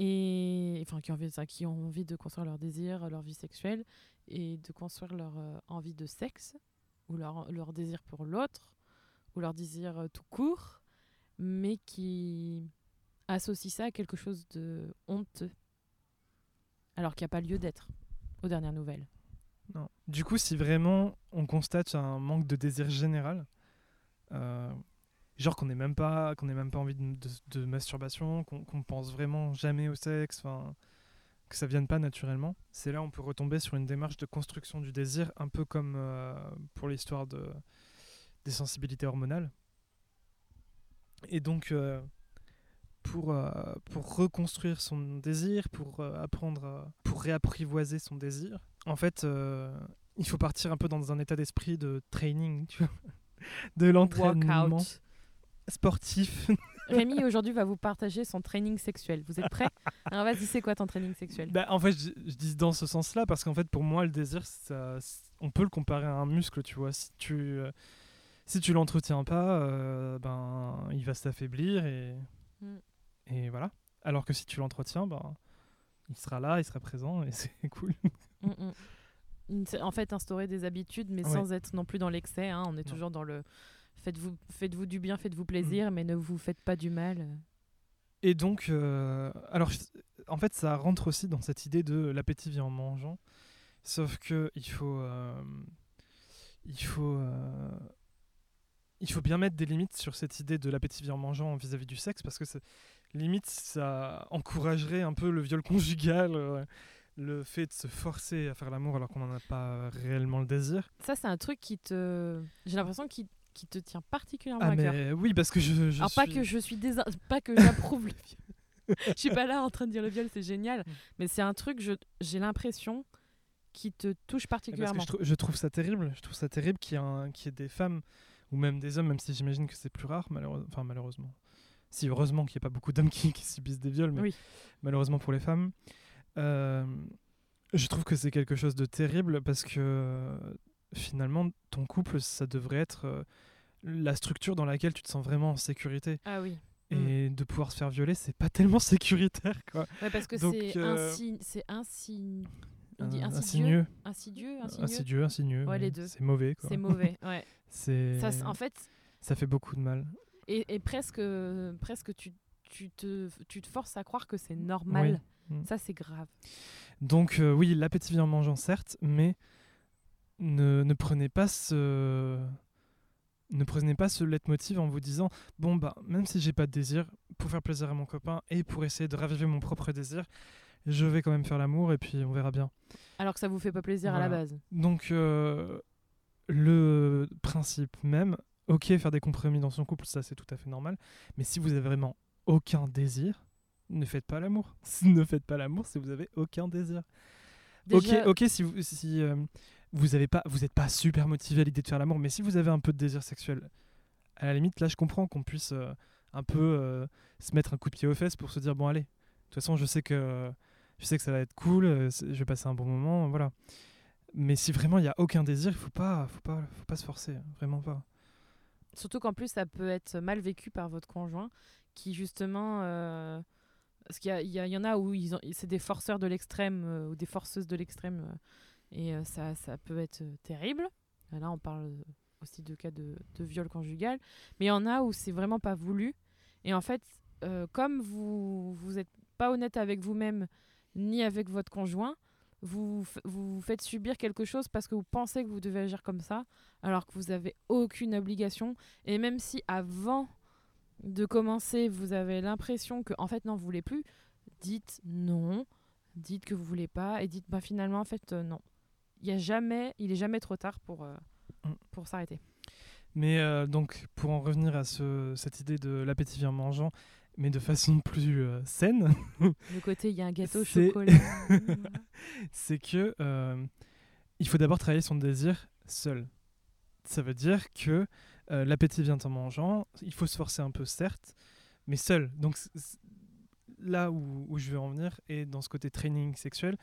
Et enfin, qui ont envie de construire leur désir, leur vie sexuelle et de construire leur euh, envie de sexe ou leur, leur désir pour l'autre ou leur désir euh, tout court, mais qui associent ça à quelque chose de honteux. Alors qu'il n'y a pas lieu d'être, aux dernières nouvelles. Non. Du coup, si vraiment on constate un manque de désir général, euh, genre qu'on n'ait même pas, qu'on même pas envie de, de- de masturbation, qu'on pense vraiment jamais au sexe, 'fin, que ça vienne pas naturellement, c'est là où on peut retomber sur une démarche de construction du désir, un peu comme euh, pour l'histoire de des sensibilités hormonales. Et donc, euh, pour, euh, pour reconstruire son désir, pour apprendre, à- pour réapprivoiser son désir, en fait, il faut partir un peu dans un état d'esprit de training, tu vois, de l'entraînement. Sportif. Rémi aujourd'hui va vous partager son training sexuel. Vous êtes prêts Alors vas-y, c'est quoi ton training sexuel? Bah, en fait, je, je dis dans ce sens-là parce qu'en fait, pour moi, le désir, ça, on peut le comparer à un muscle, tu vois. Si tu, euh, si tu l'entretiens pas, euh, ben, il va s'affaiblir et, Mm. et voilà. Alors que si tu l'entretiens, ben, il sera là, il sera présent et c'est cool. Mm, mm. En fait, instaurer des habitudes, mais Ouais. sans être non plus dans l'excès. hein. On est Non. toujours dans le faites-vous faites-vous du bien, faites-vous plaisir, mais ne vous faites pas du mal. Et donc, euh, alors, en fait, ça rentre aussi dans cette idée de l'appétit vient en mangeant. Sauf que il faut, euh, il faut, euh, il faut bien mettre des limites sur cette idée de l'appétit vient en mangeant vis-à-vis du sexe, parce que limite, ça encouragerait un peu le viol conjugal, le fait de se forcer à faire l'amour alors qu'on n'en a pas réellement le désir. Ça, c'est un truc qui te. J'ai l'impression qu'il qui te tient particulièrement Ah à cœur. mais oui, parce que je, je Alors pas que je suis désa- pas que j'approuve le viol. Je suis pas là en train de dire le viol, c'est génial, Mm. mais c'est un truc je j'ai l'impression qui te touche Eh, Parce que particulièrement. je, trou- je trouve ça terrible. Je trouve ça terrible qu'il y, qu'il y ait des femmes ou même des hommes, même si j'imagine que c'est plus rare, malheureusement. Enfin, malheureusement. Si, heureusement qu'il n'y a pas beaucoup d'hommes qui, qui subissent des viols, mais Oui. malheureusement pour les femmes. Euh, je trouve que c'est quelque chose de terrible parce que finalement, ton couple, ça devrait être euh, la structure dans laquelle tu te sens vraiment en sécurité. Ah oui. Et de pouvoir se faire violer, c'est pas tellement sécuritaire, quoi. Ouais, parce que c'est euh, c'est insi- on dit Euh, insidieux, insidieux, insidieux, insidieux. insidieux, insidieux. Ouais, les deux. C'est mauvais, quoi. C'est mauvais, ouais. C'est Ça, en fait, ça fait beaucoup de mal. et, et presque, presque tu, tu, te, tu te forces à croire que c'est normal. Mm. Ça, c'est grave. Donc euh, oui, l'appétit vient en mangeant, certes, mais ne, ne prenez pas ce ne prenez pas ce leitmotiv en vous disant bon bah même si j'ai pas de désir pour faire plaisir à mon copain et pour essayer de raviver mon propre désir, je vais quand même faire l'amour et puis on verra bien. Alors que ça vous fait pas plaisir à la base. Donc euh, le principe même, ok faire des compromis dans son couple, ça c'est tout à fait normal, mais si vous avez vraiment aucun désir, ne faites pas l'amour. ne faites pas l'amour si vous avez aucun désir. Déjà- Ok, ok, si vous si euh, vous avez pas vous êtes pas super motivé à l'idée de faire l'amour, mais si vous avez un peu de désir sexuel, à la limite là je comprends qu'on puisse euh, un peu euh, se mettre un coup de pied aux fesses pour se dire bon allez, de toute façon je sais que je sais que ça va être cool, euh, je vais passer un bon moment, voilà. Mais si vraiment il y a aucun désir, il faut pas faut pas faut pas se forcer, vraiment pas. Surtout qu'en plus, ça peut être mal vécu par votre conjoint qui, justement. Parce qu'il y, y, y en a où c'est des forceurs de l'extrême ou des forceuses de l'extrême. Et euh, ça, ça peut être euh, terrible. Là, on parle euh, aussi de cas de, viol conjugal. Mais il y en a où c'est vraiment pas voulu. Et en fait, comme vous vous êtes pas honnête avec vous-même ni avec votre conjoint, vous, vous faites subir quelque chose parce que vous pensez que vous devez agir comme ça, alors que vous avez aucune obligation. Et même si avant de commencer, vous avez l'impression que, en fait, non, vous voulez plus, dites non, dites que vous voulez pas, et dites, bah finalement, en fait, non. Il y a jamais, il est jamais trop tard pour, euh, Mm. pour s'arrêter. Mais euh, donc, pour en revenir à ce, cette idée de l'appétit vient en mangeant, mais de façon plus euh, saine, Le côté, il y a un gâteau au chocolat. c'est que il faut d'abord travailler son désir seul. Ça veut dire que l'appétit vient en mangeant, il faut se forcer un peu, certes, mais seul. Donc, là où, où je veux en venir, et dans ce côté training sexuel,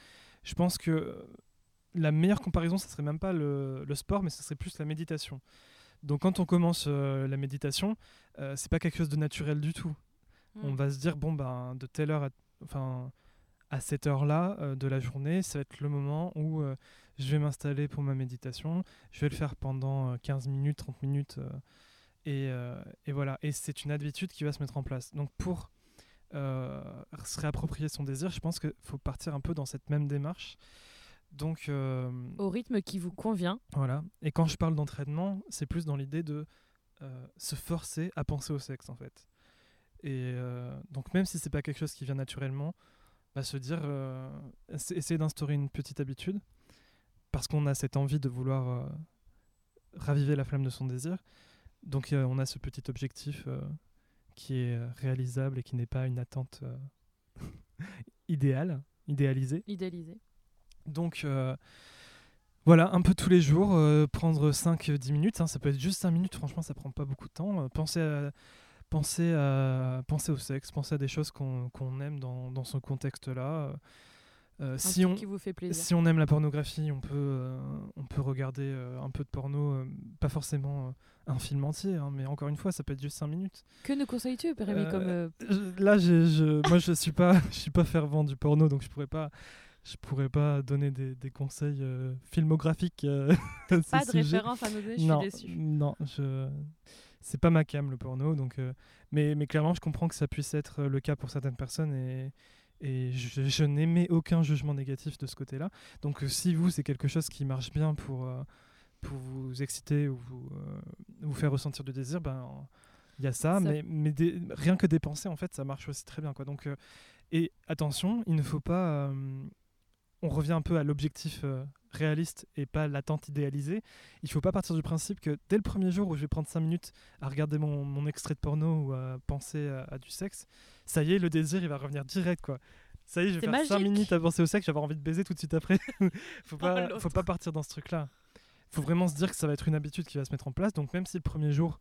je pense que la meilleure comparaison, ce serait même pas le, le sport, mais ce serait plus la méditation. Donc, quand on commence euh, la méditation, euh, c'est pas quelque chose de naturel du tout. On Mm. va se dire bon ben de telle heure à, enfin à cette heure là de la journée ça va être le moment où euh, je vais m'installer pour ma méditation. Je vais le faire pendant euh, 15 minutes 30 minutes euh, et, euh, et voilà. Et c'est une habitude qui va se mettre en place. Donc pour euh, se réapproprier son désir je pense qu'il faut partir un peu dans cette même démarche donc euh, Au rythme qui vous convient. voilà. Et quand je parle d'entraînement, c'est plus dans l'idée de euh, se forcer à penser au sexe, en fait. Et euh, donc, même si c'est pas quelque chose qui vient naturellement, bah, se dire, essa- essayer d'instaurer une petite habitude, parce qu'on a cette envie de vouloir raviver la flamme de son désir. Donc, on a ce petit objectif qui est réalisable et qui n'est pas une attente idéale, idéalisée. Idéalisé. Donc euh, voilà, un peu tous les jours, euh, prendre 5-10 minutes, hein, ça peut être juste 5 minutes, franchement ça prend pas beaucoup de temps. Euh, penser, à, penser, à, penser au sexe, penser à des choses qu'on qu'on aime dans, dans ce contexte-là. Euh, si, on, qui vous fait plaisir. si on aime la pornographie, on peut, euh, on peut regarder euh, un peu de porno, euh, pas forcément euh, un film entier, hein, mais encore une fois, ça peut être juste 5 minutes. Que nous conseilles-tu, Rémi, Euh, comme euh, là, je, moi, je suis pas, je suis pas fervent du porno, donc je pourrais pas, je pourrais pas donner des, des conseils euh, filmographiques. euh, à ce pas de sujet. référence à nous donner, je non, suis déçue. non, je, c'est pas ma cam le porno, donc, euh, mais, mais clairement, je comprends que ça puisse être le cas pour certaines personnes et et je, je n'émets aucun jugement négatif de ce côté-là. Donc, si vous, c'est quelque chose qui marche bien pour pour vous exciter ou vous, vous faire ressentir du désir, ben il y a ça, Ça- mais, mais des- rien que dépenser, en fait, ça marche aussi très bien. Quoi. Donc, et attention, il ne faut pas. Euh, on revient un peu à l'objectif euh, réaliste et pas l'attente idéalisée. Il ne faut pas partir du principe que dès le premier jour où je vais prendre 5 minutes à regarder mon, mon extrait de porno ou à penser à, à du sexe, ça y est, le désir, il va revenir direct. quoi. Ça y est, je vais faire 5 magique. minutes à penser au sexe, je vais avoir envie de baiser tout de suite après. faut pas, faut pas partir dans ce truc-là. faut vraiment se dire que ça va être une habitude qui va se mettre en place. Donc même si le premier jour,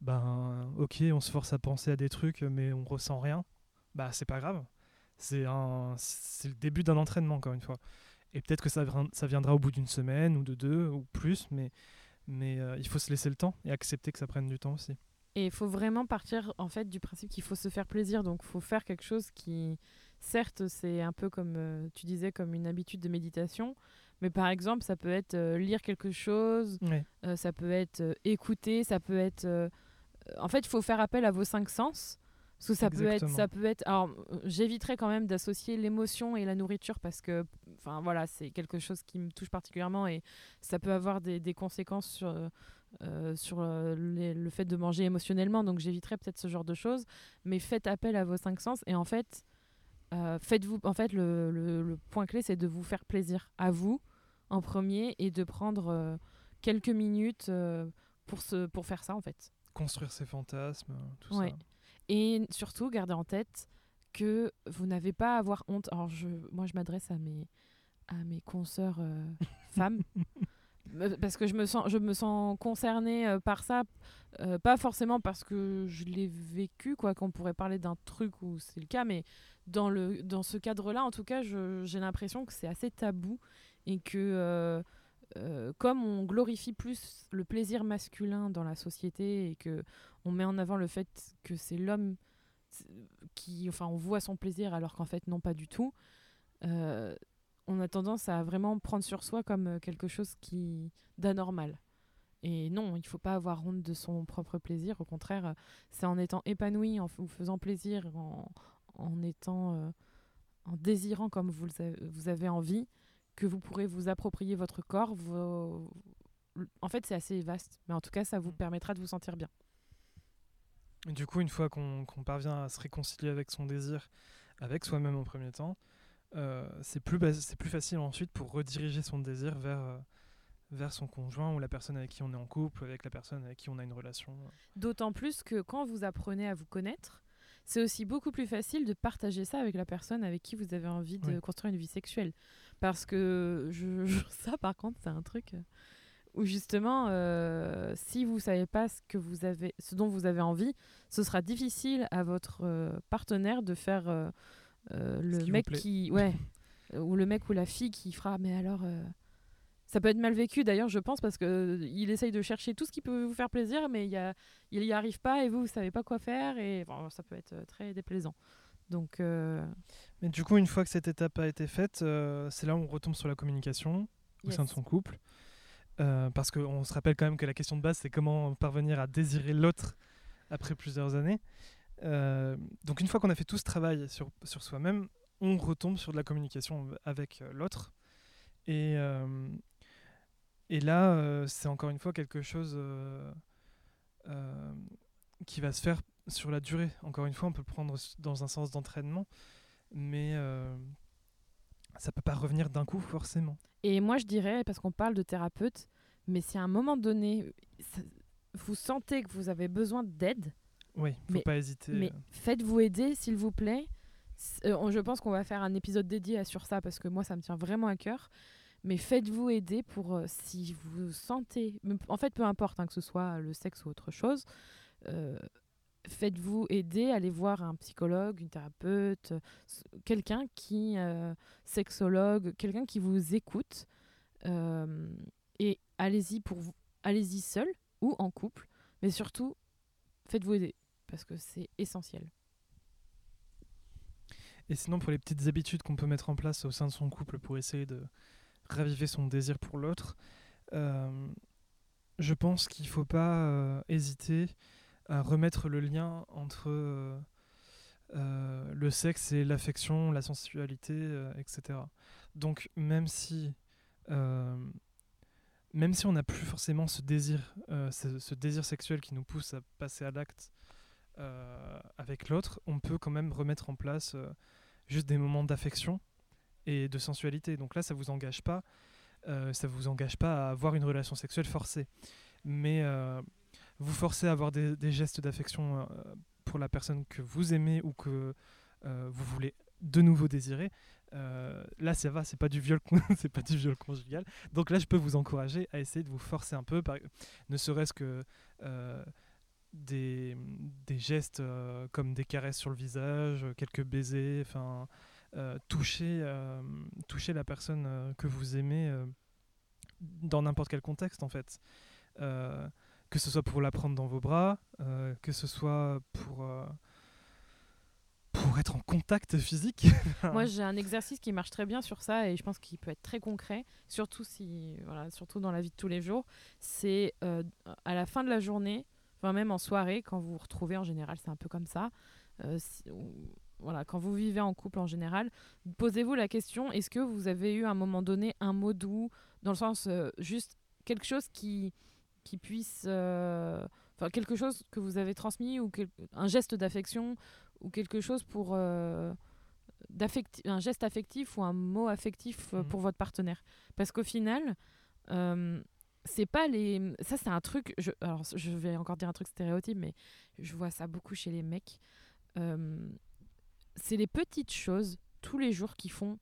ben ok, on se force à penser à des trucs, mais on ressent rien, bah c'est pas grave. C'est un, c'est le début d'un entraînement encore une fois. Et peut-être que ça, ça viendra au bout d'une semaine ou de deux ou plus, mais mais euh, il faut se laisser le temps et accepter que ça prenne du temps aussi. Et il faut vraiment partir en fait du principe qu'il faut se faire plaisir. Donc il faut faire quelque chose qui, certes, c'est un peu comme euh, tu disais, comme une habitude de méditation. Mais par exemple, ça peut être euh, lire quelque chose, Ouais. ça peut être écouter, ça peut être. en fait, il faut faire appel à vos cinq sens. Parce que ça peut être, ça peut être. Alors, j'éviterais quand même d'associer l'émotion et la nourriture parce que, enfin voilà, c'est quelque chose qui me touche particulièrement et ça peut avoir des, des conséquences sur, euh, sur euh, les- le fait de manger émotionnellement. Donc, j'éviterais peut-être ce genre de choses. Mais faites appel à vos cinq sens et en fait, euh, faites-vous. En fait, le, le- le point clé, c'est de vous faire plaisir à vous en premier et de prendre euh, quelques minutes pour, se, pour faire ça en fait. Construire ses fantasmes, tout Ouais. ça. Et surtout, gardez en tête que vous n'avez pas à avoir honte. Alors, je, moi, je m'adresse à mes, à mes consoeurs euh, femmes. Parce que je me sens, je me sens concernée euh, par ça, euh, pas forcément parce que je l'ai vécu, quoi, qu'on pourrait parler d'un truc où c'est le cas, mais dans, le, dans ce cadre-là, en tout cas, j'ai l'impression que c'est assez tabou et que euh, comme on glorifie plus le plaisir masculin dans la société et que on met en avant le fait que c'est l'homme qui, enfin, on voit son plaisir alors qu'en fait non pas du tout. euh, on a tendance à vraiment prendre sur soi comme euh, quelque chose qui d'anormal. Et non, il faut pas avoir honte de son propre plaisir. Au contraire, c'est en étant épanoui, en vous faisant plaisir, en, étant, en désirant comme vous, vous avez envie, que vous pourrez vous approprier votre corps. vos- En fait, c'est assez vaste, mais en tout cas, ça vous Mm. permettra de vous sentir bien. Et Du coup, une fois qu'on parvient à se réconcilier avec son désir, avec soi-même en premier temps, euh, c'est plus, bas- c'est plus facile ensuite pour rediriger son désir vers, euh, vers son conjoint ou la personne avec qui on est en couple, avec la personne avec qui on a une relation. D'autant plus que quand vous apprenez à vous connaître, c'est aussi beaucoup plus facile de partager ça avec la personne avec qui vous avez envie de Oui. construire une vie sexuelle. Parce que je, je- ça, par contre, c'est un truc euh, où justement, euh, si vous savez pas ce que vous avez, ce dont vous avez envie, ce sera difficile à votre euh, partenaire de faire euh, le qui mec qui, ouais, ou le mec ou la fille qui fera. Mais alors. ça peut être mal vécu d'ailleurs, je pense, parce que il essaye de chercher tout ce qui peut vous faire plaisir, mais il y a, il y arrive pas et vous, vous savez pas quoi faire et bon, ça peut être très déplaisant. Donc, euh, Mais du coup, une fois que cette étape a été faite, euh, c'est là où on retombe sur la communication au sein de son couple. Euh, parce qu'on se rappelle quand même que la question de base, c'est comment parvenir à désirer l'autre après plusieurs années. Donc une fois qu'on a fait tout ce travail sur, sur soi-même, on retombe sur de la communication avec l'autre. Et, euh, et là, euh, c'est encore une fois quelque chose euh, qui va se faire sur la durée. Encore une fois, on peut le prendre dans un sens d'entraînement, mais euh, ça peut pas revenir d'un coup forcément. Et moi, je dirais, parce qu'on parle de thérapeute, mais si à un moment donné, vous sentez que vous avez besoin d'aide, Oui, faut Mais- pas hésiter. mais euh. faites-vous aider, s'il vous plaît. Euh, je pense qu'on va faire un épisode dédié à- sur ça parce que moi, ça me tient vraiment à cœur. Mais faites-vous aider pour euh, si vous sentez. En fait, peu importe hein, que ce soit le sexe ou autre chose. euh, Faites-vous aider, allez voir un psychologue, une thérapeute, quelqu'un qui, euh, sexologue, quelqu'un qui vous écoute. euh, et allez-y pour vous, allez-y seul ou en couple, mais surtout faites-vous aider parce que c'est essentiel. Et sinon, pour les petites habitudes qu'on peut mettre en place au sein de son couple pour essayer de raviver son désir pour l'autre, euh, je pense qu'il ne faut pas euh, hésiter à remettre le lien entre euh, euh, le sexe et l'affection, la sensualité, euh, etc. Donc, même si, même si on n'a plus forcément ce désir, ce, désir sexuel qui nous pousse à passer à l'acte avec l'autre, on peut quand même remettre en place juste des moments d'affection et de sensualité. Donc là, ça vous engage pas, ça vous engage pas à avoir une relation sexuelle forcée, mais vous forcez à avoir des, gestes d'affection euh, pour la personne que vous aimez ou que euh, vous voulez de nouveau désirer. Euh, là, ça va, c'est pas du viol, c'est pas du viol conjugal. Donc là, je peux vous encourager à essayer de vous forcer un peu, par- ne serait-ce que des, gestes comme des caresses sur le visage, quelques baisers, enfin toucher, toucher la personne que vous aimez dans n'importe quel contexte en fait. Que ce soit pour la prendre dans vos bras, euh, que ce soit pour, euh, pour être en contact physique. Moi, j'ai un exercice qui marche très bien sur ça et je pense qu'il peut être très concret, surtout dans la vie de tous les jours. C'est euh, à la fin de la journée, enfin même en soirée, quand vous vous retrouvez en général, c'est un peu comme ça. quand vous vivez en couple en général, posez-vous la question est-ce que vous avez eu à un moment donné un mot doux, dans le sens juste quelque chose qui qui puisse, euh, enfin quelque chose que vous avez transmis ou quel- un geste d'affection ou quelque chose pour euh, un geste affectif ou un mot affectif euh, Mhm. pour votre partenaire. Parce qu'au final, euh, c'est pas les. Ça, c'est un truc. Je... Alors, je vais encore dire un truc stéréotype, mais je vois ça beaucoup chez les mecs. Euh, c'est les petites choses tous les jours qui font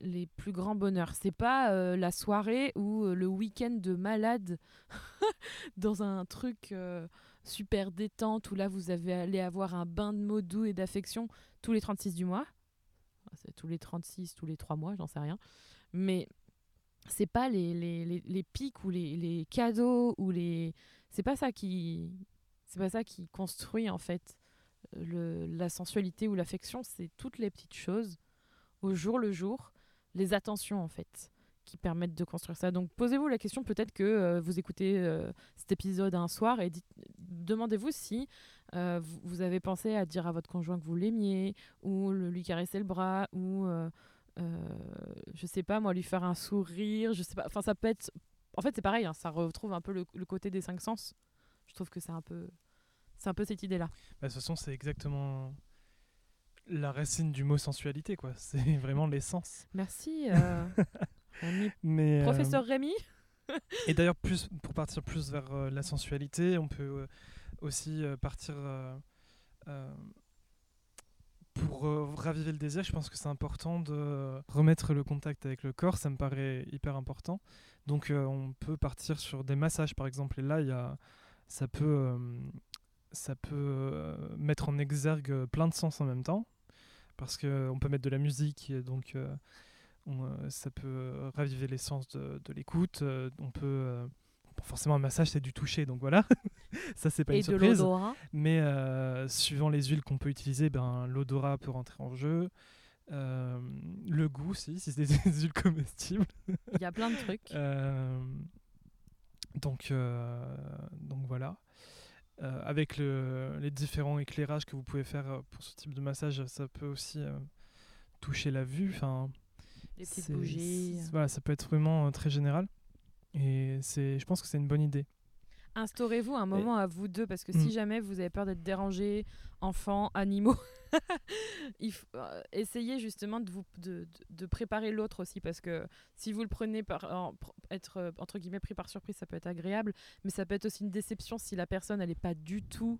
les plus grands bonheurs. C'est pas euh, la soirée ou euh, le week-end de malade dans un truc euh, super détente où là vous avez allé avoir un bain de mots doux et d'affection tous les 36 du mois. C'est tous les 36, tous les 3 mois, j'en sais rien. Mais c'est pas les, les, les, pics ou les, les cadeaux ou les. C'est pas ça qui. C'est pas ça qui construit en fait la sensualité ou l'affection, c'est toutes les petites choses au jour le jour, les attentions en fait qui permettent de construire ça. Donc posez-vous la question peut-être que euh, vous écoutez euh, cet épisode un soir et demandez-vous si euh, vous, avez pensé à dire à votre conjoint que vous l'aimiez ou lui caresser le bras ou je sais pas moi, lui faire un sourire, je sais pas. Enfin, ça peut être. En fait, c'est pareil, hein, ça retrouve un peu le, le côté des cinq sens. Je trouve que c'est un peu. C'est un peu cette idée-là. Bah, de toute façon, c'est exactement la racine du mot sensualité, quoi. C'est vraiment l'essence. Merci, euh. Mais, euh, Professeur Rémi. Et d'ailleurs, plus pour partir plus vers euh, la sensualité, on peut euh, aussi partir pour euh, raviver le désir. Je pense que c'est important de remettre le contact avec le corps. Ça me paraît hyper important. Donc, euh, on peut partir sur des massages, par exemple. Et là, il y a, ça peut, euh, ça peut mettre en exergue plein de sens en même temps, parce que on peut mettre de la musique, et donc. euh, on, euh, ça peut euh, raviver l'essence de, de l'écoute. on peut forcément un massage c'est du toucher, donc voilà. ça c'est pas Et une de surprise. l'odorat. Mais euh, suivant les huiles qu'on peut utiliser, ben l'odorat peut rentrer en jeu. Euh, le goût, si, si c'est des, des huiles comestibles. Il y a plein de trucs. Euh, donc, donc voilà. Euh, avec le- les différents éclairages que vous pouvez faire euh, pour ce type de massage, ça peut aussi euh, toucher la vue. Enfin, Des petites bougies. c'est- Voilà, ça peut être vraiment euh, très général. Et c'est, je pense que c'est une bonne idée. Instaurez-vous un moment à vous deux parce que Mm. si jamais vous avez peur d'être dérangé, enfants, animaux, il faut, euh, essayez justement de, vous, de, préparer l'autre aussi parce que si vous le prenez par en- être euh, entre guillemets pris par surprise, ça peut être agréable, mais ça peut être aussi une déception si la personne elle est pas du tout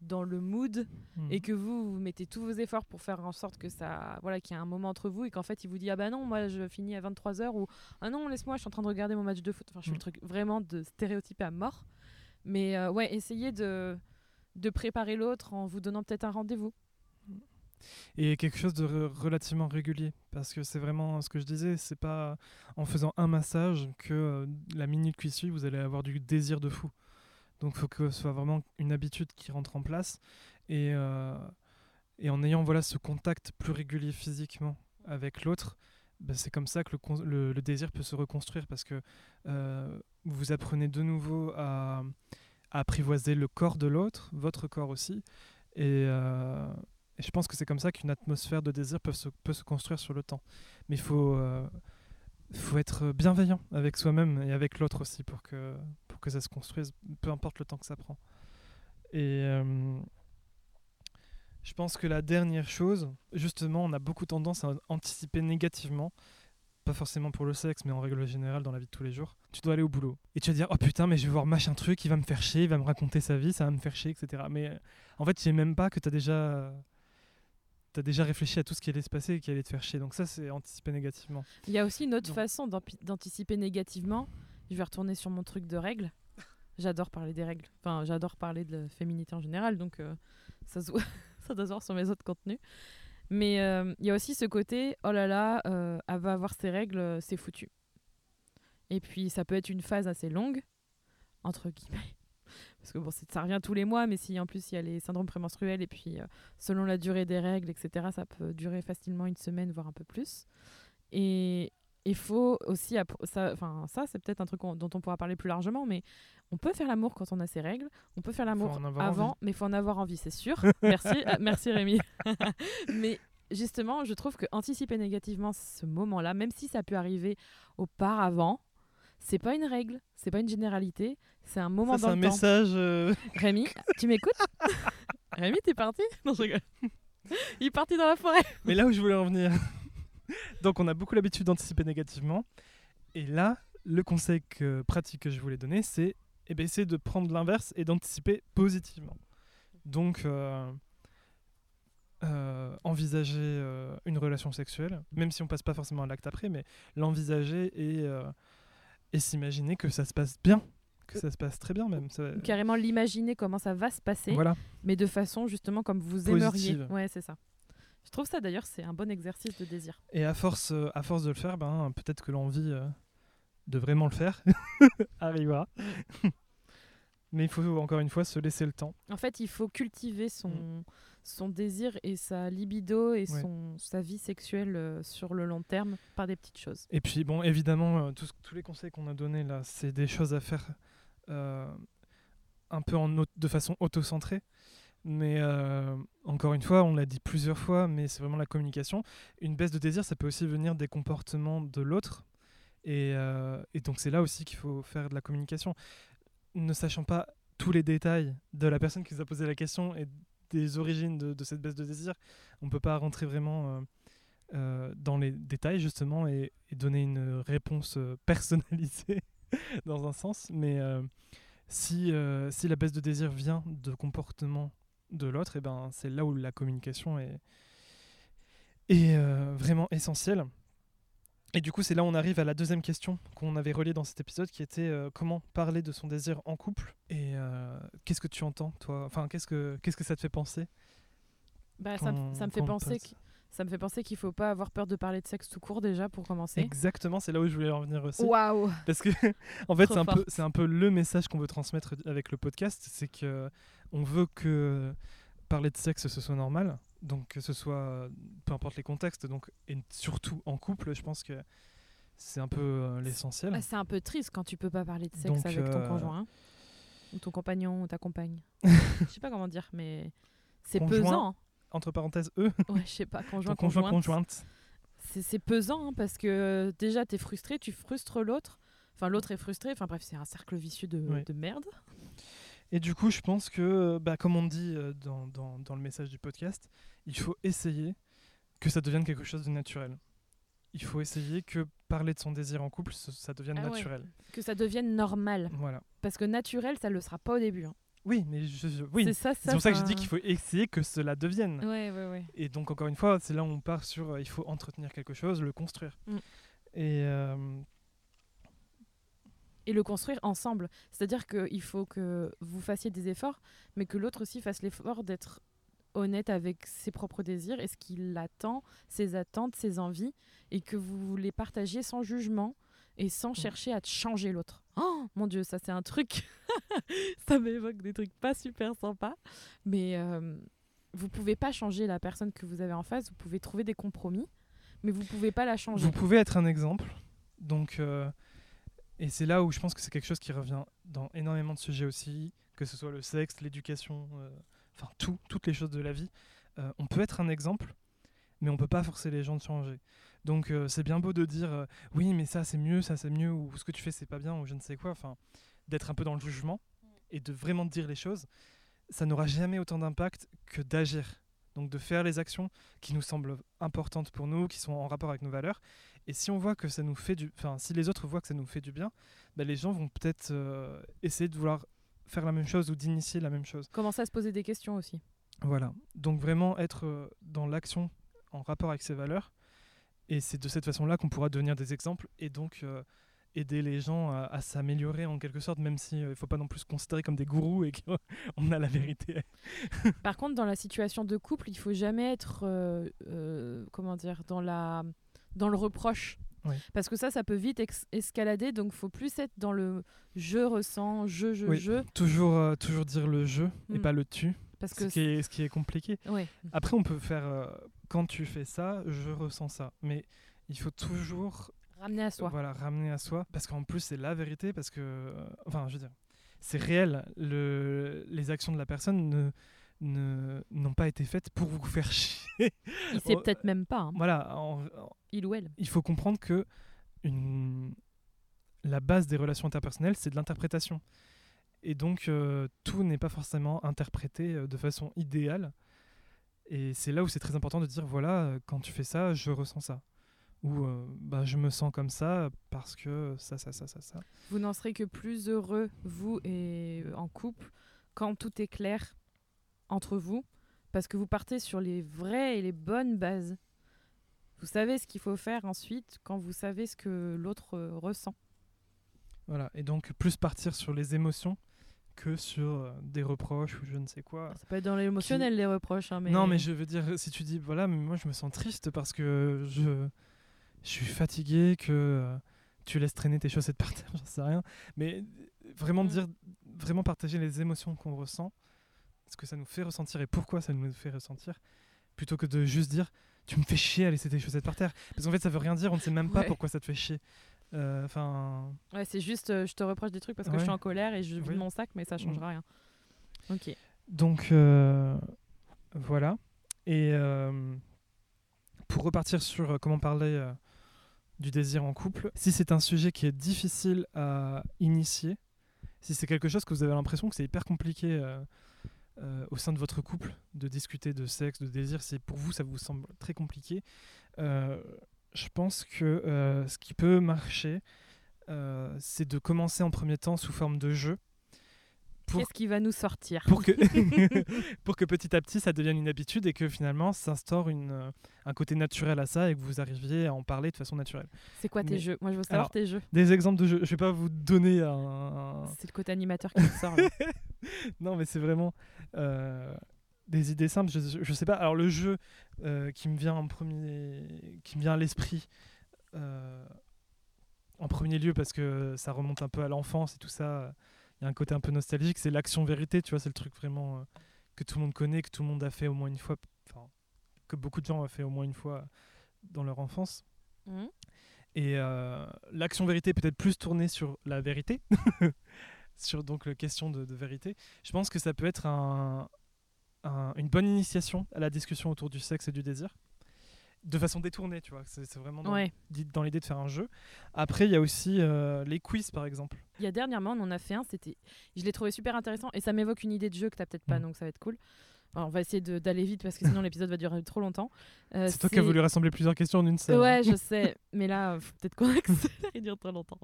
dans le mood et que vous, vous mettez tous vos efforts pour faire en sorte que ça voilà qu'il y ait un moment entre vous et qu'en fait il vous dit ah bah non moi je finis à 23h ou ah non laisse-moi je suis en train de regarder mon match de foot. Enfin je fais Mm. le truc vraiment de stéréotypé à mort. Mais euh, ouais essayez de de préparer l'autre en vous donnant peut-être un rendez-vous Et quelque chose de re- relativement régulier. Parce que c'est vraiment ce que je disais, c'est pas en faisant un massage que euh, la minute qui suit, vous allez avoir du désir de fou. Donc faut que ce soit vraiment une habitude qui rentre en place. Et, euh, en ayant voilà, ce contact plus régulier physiquement avec l'autre, ben, c'est comme ça que le, désir peut se reconstruire. Parce que euh, vous apprenez de nouveau à, apprivoiser le corps de l'autre, votre corps aussi. Et, et je pense que c'est comme ça qu'une atmosphère de désir peut se, construire sur le temps. Mais il faut, euh, être bienveillant avec soi-même et avec l'autre aussi pour que, ça se construise, peu importe le temps que ça prend. Et euh, je pense que la dernière chose, justement, on a beaucoup tendance à anticiper négativement, pas forcément pour le sexe, mais en règle générale dans la vie de tous les jours. Tu dois aller au boulot. Et tu vas dire, oh putain, mais je vais voir machin truc, il va me faire chier, il va me raconter sa vie, ça va me faire chier, etc. Mais en fait, tu sais même pas que tu as déjà t'as déjà réfléchi à tout ce qui allait se passer et qui allait te faire chier. Donc ça, c'est anticiper négativement. il y a aussi une autre Donc- façon d'anticiper négativement. Je vais retourner sur mon truc de règles. J'adore parler des règles. Enfin j'adore parler de la féminité en général donc euh, ça se voit ça doit se voir sur mes autres contenus. Mais euh, il y a aussi ce côté oh là là euh, elle va avoir ses règles euh, c'est foutu. Et puis ça peut être une phase assez longue entre guillemets parce que bon ça revient tous les mois mais si en plus il y a les syndromes prémenstruels et puis euh, selon la durée des règles etc ça peut durer facilement une semaine voire un peu plus. Et il faut aussi ça enfin ça c'est peut-être un truc dont on pourra parler plus largement mais on peut faire l'amour quand on a ses règles on peut faire l'amour avant envie. mais il faut en avoir envie c'est sûr. Merci ah, merci Rémi. Mais justement je trouve que anticiper négativement ce moment là même si ça peut arriver auparavant c'est pas une règle c'est pas une généralité c'est un moment Ça, c'est dans un le temps message. euh, Rémi, tu m'écoutes? Rémi, t'es parti? Non, je rigole. Il est parti dans la forêt. Mais là où je voulais en venir. Donc, on a beaucoup l'habitude d'anticiper négativement. Et là, le conseil que- pratique que je voulais donner, c'est eh ben, essayer de prendre l'inverse et d'anticiper positivement. Donc, euh, euh, envisager euh, une relation sexuelle, même si on passe pas forcément à l'acte après, mais l'envisager et, et s'imaginer que ça se passe bien, que ça se passe très bien même. Ça- Carrément l'imaginer comment ça va se passer, voilà. mais de façon justement comme vous Positive. aimeriez. Ouais, c'est ça. Je trouve ça d'ailleurs, c'est un bon exercice de désir. Et à force, euh, à force de le faire, ben, peut-être que l'envie euh, de vraiment le faire arrivera. Mais il faut encore une fois se laisser le temps. En fait, il faut cultiver son, Mm. Son désir et sa libido et Ouais. son, sa vie sexuelle euh, sur le long terme par des petites choses. Et puis, bon, évidemment, euh, tous- tous les conseils qu'on a donnés là, c'est des choses à faire euh, un peu en de façon auto-centrée. Mais encore une fois, on l'a dit plusieurs fois, mais c'est vraiment la communication. Une baisse de désir, ça peut aussi venir des comportements de l'autre. Et, et donc c'est là aussi qu'il faut faire de la communication. Ne sachant pas tous les détails de la personne qui vous a posé la question et des origines de, cette baisse de désir, on ne peut pas rentrer vraiment euh, euh, dans les détails justement et, donner une réponse euh, personnalisée dans un sens. Mais si, si la baisse de désir vient de comportement de l'autre, et ben c'est là où la communication est, est vraiment essentielle. Et du coup, c'est là où on arrive à la deuxième question qu'on avait reliée dans cet épisode, qui était euh, comment parler de son désir en couple. Et euh, qu'est-ce que tu entends, toi? Enfin, qu'est-ce que qu'est-ce que ça te fait penser? Bah, ça, me- ça me fait penser que ça me fait penser qu'il faut pas avoir peur de parler de sexe tout court déjà pour commencer. Exactement, c'est là où je voulais en venir aussi. Waouh Parce que, en fait, c'est un, peu, c'est un peu le message qu'on veut transmettre avec le podcast, c'est que on veut que parler de sexe ce soit normal, donc que ce soit peu importe les contextes, donc et surtout en couple, je pense que c'est un peu euh, l'essentiel. C'est un peu triste quand tu peux pas parler de sexe Donc, avec ton euh, conjoint. Ou ton compagnon ou ta compagne. Je sais pas comment dire, mais c'est pesant. Entre parenthèses, eux, Ouais, je sais pas, conjoint, ton conjoint conjointe. C'est pesant hein, parce que euh, déjà t'es frustré, tu frustres l'autre. Enfin, l'autre est frustré. Enfin, bref, c'est un cercle vicieux de, Oui. de merde. Et du coup, je pense que, bah, comme on dit euh, dans, dans, dans le message du podcast, il faut essayer que ça devienne quelque chose de naturel. Il faut essayer que parler de son désir en couple, ça devienne Ah ouais. naturel. Que ça devienne normal. Voilà. Parce que naturel, ça le sera pas au début. hein. Oui, mais je, je- oui. C'est ça, C'est pour ça que dis enfin, qu'il faut essayer que cela devienne. Ouais, ouais, ouais. Et donc, encore une fois, c'est là où on part sur euh, il faut entretenir quelque chose, le construire. Mm. Et euh, et le construire ensemble. C'est-à-dire qu'il faut que vous fassiez des efforts, mais que l'autre aussi fasse l'effort d'être honnête avec ses propres désirs et ce qu'il attend, ses attentes, ses envies, et que vous les partagiez sans jugement et sans chercher à changer l'autre. Oh mon dieu, ça c'est un truc, ça m'évoque des trucs pas super sympas, mais euh, vous pouvez pas changer la personne que vous avez en face, vous pouvez trouver des compromis, mais vous pouvez pas la changer. vous pouvez être un exemple. Donc, euh, et c'est là où je pense que c'est quelque chose qui revient dans énormément de sujets aussi, que ce soit le sexe, l'éducation, euh, enfin tout, toutes les choses de la vie. Euh, on peut être un exemple, mais on peut pas forcer les gens de changer. Donc euh, c'est bien beau de dire oui, mais ça c'est mieux, ça c'est mieux, ou ce que tu fais c'est pas bien, ou je ne sais quoi. Enfin, d'être un peu dans le jugement et de vraiment dire les choses, ça n'aura jamais autant d'impact que d'agir. Donc de faire les actions qui nous semblent importantes pour nous, qui sont en rapport avec nos valeurs. Et si on voit que ça nous fait du, enfin si les autres voient que ça nous fait du bien, bah, les gens vont peut-être euh, essayer de vouloir faire la même chose ou d'initier la même chose. Commencez à se poser des questions aussi. Voilà. Donc vraiment être euh, dans l'action en rapport avec ses valeurs. Et c'est de cette façon-là qu'on pourra devenir des exemples et donc euh, aider les gens à, à s'améliorer en quelque sorte, même s'il ne faut pas non plus se considérer comme des gourous et qu'on a la vérité. Par contre, dans la situation de couple, il faut jamais être, euh, comment dire, dans la, dans le reproche. Oui. Parce que ça, ça peut vite escalader. Donc, faut plus être dans le je ressens, je, je, Oui. je, Toujours, euh, toujours dire le je et Mm. pas le tu, parce ce que qui, est, ce qui est compliqué. Après, on peut faire euh, quand tu fais ça, je ressens ça. Mais il faut toujours ramener à soi. voilà, ramener à soi. Parce qu'en plus, c'est la vérité. Parce que, euh, enfin, je veux dire, c'est réel. Le, les actions de la personne ne ne- n'ont pas été faites pour vous faire chier. Il sait Oh, peut-être même pas, hein, voilà, en- en- il ou elle. il faut comprendre que une, la base des relations interpersonnelles, c'est de l'interprétation. Et donc, euh, tout n'est pas forcément interprété euh, de façon idéale. Et c'est là où c'est très important de dire, voilà, euh, quand tu fais ça, je ressens ça. Ou euh, bah, je me sens comme ça parce que ça, ça, ça, ça, ça. Vous n'en serez que plus heureux, vous et en couple, quand tout est clair entre vous, parce que vous partez sur les vraies et les bonnes bases. Vous savez ce qu'il faut faire ensuite quand vous savez ce que l'autre euh, ressent. Voilà. Et donc, plus partir sur les émotions que sur euh, des reproches ou je ne sais quoi. Ça peut être dans l'émotionnel, les reproches. hein, mais... Non, mais je veux dire, si tu dis, voilà, mais moi je me sens triste parce que je, je suis fatigué, que euh, tu laisses traîner tes chaussettes par terre, j'en sais rien. Mais vraiment Mm. dire, vraiment partager les émotions qu'on ressent, ce que ça nous fait ressentir et pourquoi ça nous fait ressentir, plutôt que de juste dire, tu me fais chier à laisser tes chaussettes par terre. Parce qu'en fait, ça veut rien dire, on ne sait même pas Ouais. pourquoi ça te fait chier. Euh, Enfin, Ouais, c'est juste, euh, je te reproche des trucs parce que Ouais. je suis en colère et je vide Oui. mon sac, mais ça changera rien. Ok. Donc euh, voilà. Et pour repartir sur comment parler du désir en couple, si c'est un sujet qui est difficile à initier, si c'est quelque chose que vous avez l'impression que c'est hyper compliqué euh, au sein de votre couple de discuter de sexe, de désir, si pour vous ça vous semble très compliqué, euh, je pense que euh, ce qui peut marcher, c'est de commencer en premier temps sous forme de jeu. Pour- Qu'est-ce qui va nous sortir pour que, pour que petit à petit ça devienne une habitude et que finalement s'instaure une, euh, un côté naturel à ça et que vous arriviez à en parler de façon naturelle. C'est quoi tes Mais- jeux? Moi, je veux savoir Alors, tes jeux. Des exemples de jeux, je vais pas vous donner un... C'est le côté animateur qui me sort. là. Non mais c'est vraiment euh, des idées simples, je, je sais pas. Alors le jeu euh, qui me vient en premier, qui me vient à l'esprit euh, en premier lieu parce que ça remonte un peu à l'enfance et tout ça, y a un côté un peu nostalgique, c'est l'action vérité, tu vois, c'est le truc vraiment euh, que tout le monde connaît, que tout le monde a fait au moins une fois, enfin que beaucoup de gens ont fait au moins une fois dans leur enfance. Mhm. Et euh, l'action vérité peut-être plus tournée sur la vérité, sur donc la question de, de vérité. Je pense que ça peut être un- un- une bonne initiation à la discussion autour du sexe et du désir, de façon détournée, tu vois. C'est vraiment dans, Ouais. di- dans l'idée de faire un jeu. Après, il y a aussi euh, les quiz, par exemple. Il y a dernièrement, on en a fait un. C'était, je l'ai trouvé super intéressant et ça m'évoque une idée de jeu que t'as peut-être pas, Mm. donc ça va être cool. Alors, on va essayer d'aller vite parce que sinon l'épisode va durer trop longtemps. Euh, c'est toi qui as voulu rassembler plusieurs questions en une seule. hein. Ouais, je sais, mais là, euh, faut peut-être qu'on accélère, il dure très longtemps.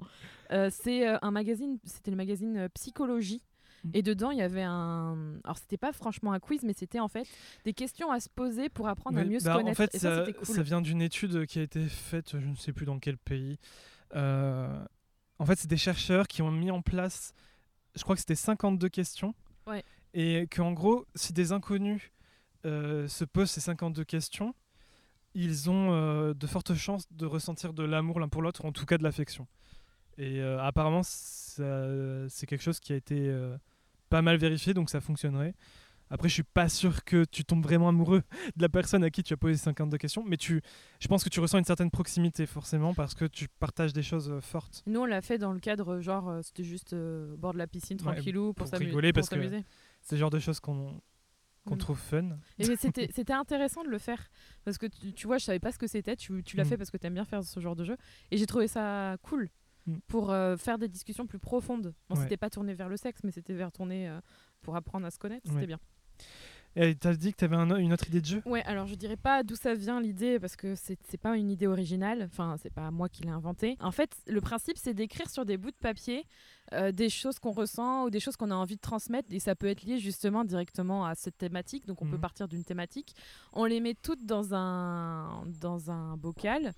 Euh, c'est un magazine, c'était le magazine Psychologie. Mm. Et dedans, il y avait un. Alors, c'était pas franchement un quiz, mais c'était en fait des questions à se poser pour apprendre à mieux se bah, connaître. En fait, et ça, ça, c'était cool. ça vient d'une étude qui a été faite, je ne sais plus dans quel pays. Euh, en fait, c'est des chercheurs qui ont mis en place, je crois que c'était 52 questions. Ouais. Et qu'en gros, si des inconnus euh, se posent ces 52 questions, ils ont euh, de fortes chances de ressentir de l'amour l'un pour l'autre, en tout cas de l'affection. Et euh, apparemment, c'est quelque chose qui a été pas mal vérifié, donc ça fonctionnerait. Après, je suis pas sûr que tu tombes vraiment amoureux de la personne à qui tu as posé 52 questions, mais tu, je pense que tu ressens une certaine proximité forcément parce que tu partages des choses euh, fortes. Nous, on l'a fait dans le cadre, genre, euh, c'était juste euh, au bord de la piscine, Ouais, tranquillou, pour, pour rigoler, pour parce que- s'amuser. C'est le genre de choses qu'on qu'on Mm. trouve fun. Et mais c'était c'était intéressant de le faire parce que tu, tu vois, je savais pas ce que c'était. Tu, tu l'as Mm. fait parce que tu aimes bien faire ce genre de jeu. Et j'ai trouvé ça cool. Pour euh, faire des discussions plus profondes. Bon, Ouais. c'était pas tourné vers le sexe, mais c'était vers tourner euh, pour apprendre à se connaître. Ouais. C'était bien. Et t'as dit que t'avais un une autre idée de jeu? Ouais, alors je dirais pas d'où ça vient l'idée parce que c'est pas une idée originale. Enfin, c'est pas moi qui l'ai inventé. En fait, le principe c'est d'écrire sur des bouts de papier euh, des choses qu'on ressent ou des choses qu'on a envie de transmettre et ça peut être lié justement directement à cette thématique. Donc on peut Mhm. partir d'une thématique. On les met toutes dans un dans un bocal.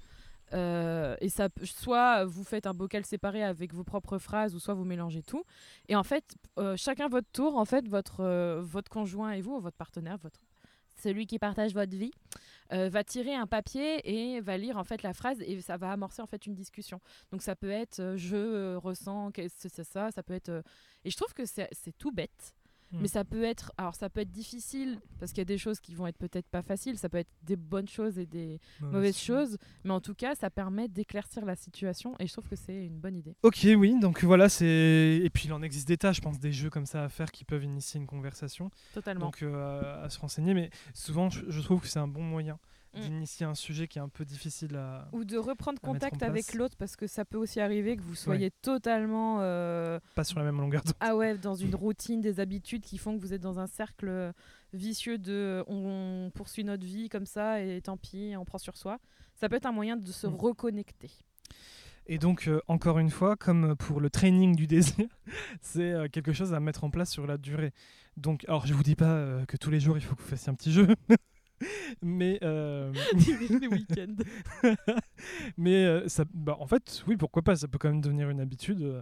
Euh, et ça, soit vous faites un bocal séparé avec vos propres phrases, ou soit vous mélangez tout. Et en fait, euh, chacun votre tour, en fait, votre, euh, votre conjoint et vous, ou votre partenaire, votre, celui qui partage votre vie, va tirer un papier et va lire en fait la phrase et ça va amorcer en fait une discussion. Donc ça peut être je ressens c'est ça, ça peut être et je trouve que c'est tout bête. Mm. Mais ça peut être, alors ça peut être difficile parce qu'il y a des choses qui vont être peut-être pas faciles. Ça peut être des bonnes choses et des mauvaises choses, mais en tout cas, ça permet d'éclaircir la situation et je trouve que c'est une bonne idée. Ok, oui, donc voilà, c'est. Et puis il en existe des tas, je pense, des jeux comme ça à faire qui peuvent initier une conversation. Totalement. Donc euh, à se renseigner, mais souvent je, je trouve que c'est un bon moyen Mm. D'initier un sujet qui est un peu difficile à. Ou de reprendre contact avec l'autre parce que ça peut aussi arriver que vous soyez totalement euh, Pas sur la même longueur d'onde. ah ouais dans une routine, des habitudes qui font que vous êtes dans un cercle vicieux de on poursuit notre vie comme ça et tant pis on prend sur soi. Ça peut être un moyen de se Mm. reconnecter. Et donc, euh, encore une fois, comme pour le training du désir, c'est euh, quelque chose à mettre en place sur la durée. Donc, alors, je vous dis pas euh, que tous les jours, il faut que vous fassiez un petit jeu. mais euh, les week-ends. mais euh, ça, bah, en fait, oui, pourquoi pas, ça peut quand même devenir une habitude, euh,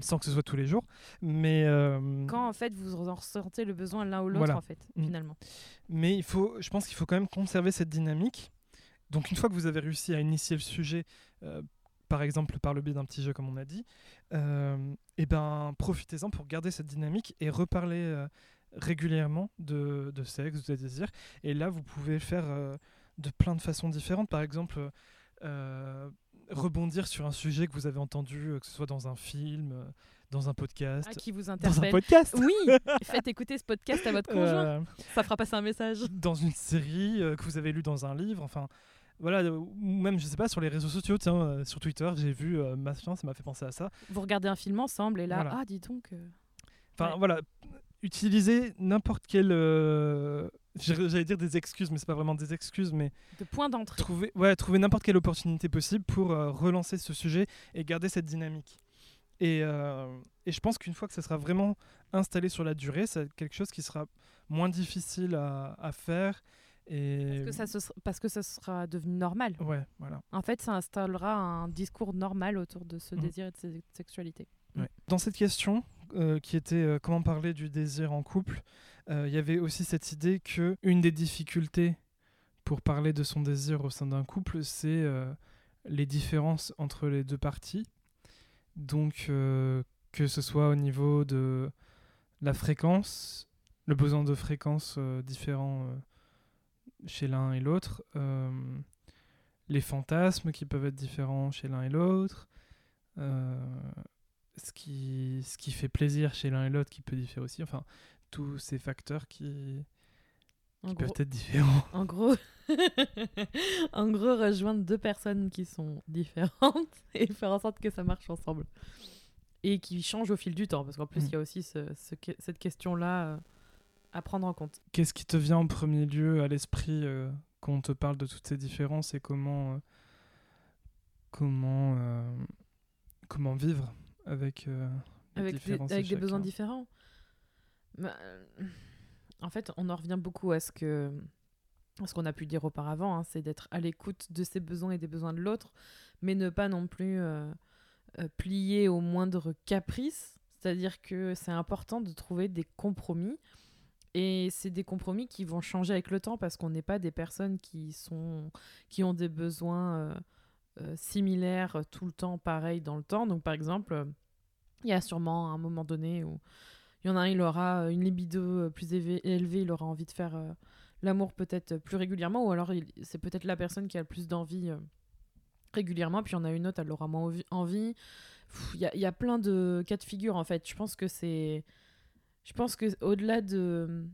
sans que ce soit tous les jours. Mais, euh, Quand en fait vous en ressentez le besoin l'un ou l'autre Voilà. en fait Mm. finalement. mais il faut, je pense qu'il faut quand même conserver cette dynamique. Donc, une fois que vous avez réussi à initier le sujet, par exemple par le biais d'un petit jeu, comme on a dit, et ben, profitez-en pour garder cette dynamique et reparler régulièrement de, de sexe, de désir. Et là, vous pouvez le faire euh, de plein de façons différentes. Par exemple, euh, rebondir sur un sujet que vous avez entendu, euh, que ce soit dans un film, dans un podcast. Ah, qui vous dans un interpelle. podcast Oui, faites écouter ce podcast à votre conjoint. Euh, Ça fera passer un message. dans une série que vous avez lu dans un livre, enfin voilà, ou même je sais pas sur les réseaux sociaux, tiens, euh, sur Twitter, j'ai vu euh, machin, ça m'a fait penser à ça. Vous regardez un film ensemble et là, Voilà. ah, dis donc. euh, Enfin Ouais. voilà, utiliser n'importe quel, euh, j'allais dire des excuses, mais c'est pas vraiment des excuses, mais de point d'entrée. trouver, ouais, trouver n'importe quelle opportunité possible pour euh, relancer ce sujet et garder cette dynamique. Et, euh, et je pense qu'une fois que ça sera vraiment installé sur la durée, c'est quelque chose qui sera moins difficile à, à faire. Et Parce que, ça se sera- parce que ça sera devenu normal. ouais, voilà. En fait, ça installera un discours normal autour de ce Mhm. désir et de cette sexualité. Dans cette question, euh, qui était euh, comment parler du désir en couple, euh, il y avait aussi cette idée que une des difficultés pour parler de son désir au sein d'un couple, c'est les différences entre les deux parties. Donc, que ce soit au niveau de la fréquence, le besoin de fréquence euh, différent euh, chez l'un et l'autre, les fantasmes qui peuvent être différents chez l'un et l'autre, ce, qui, ce qui fait plaisir chez l'un et l'autre qui peut différer aussi, enfin, tous ces facteurs qui, qui gros, peuvent être différents. en gros, en gros, rejoindre deux personnes qui sont différentes et faire en sorte que ça marche ensemble. Et qui changent au fil du temps, parce qu'en plus, il Mm. y a aussi ce- cette question-là euh, à prendre en compte. Qu'est-ce qui te vient en premier lieu à l'esprit euh, quand on te parle de toutes ces différences et comment, euh, comment, euh, comment vivre? Avec, euh, avec des, avec besoins différents. Bah, en fait, on en revient beaucoup à ce que à ce qu'on a pu dire auparavant, hein, c'est d'être à l'écoute de ses besoins et des besoins de l'autre, mais ne pas non plus euh, euh, plier au moindre caprice. C'est-à-dire que c'est important de trouver des compromis. Et c'est des compromis qui vont changer avec le temps parce qu'on n'est pas des personnes qui, sont, qui ont des besoins euh, euh, similaires euh, tout le temps, pareil dans le temps. Donc par exemple, euh, il y a sûrement un moment donné où il y en a un, il aura une libido plus élevée, il aura envie de faire l'amour peut-être plus régulièrement, ou alors c'est peut-être la personne qui a le plus d'envie régulièrement, puis il y en a une autre, elle aura moins envi- envie. Il y, a- plein de cas de figure en fait. Je pense que c'est. Je pense que au-delà de.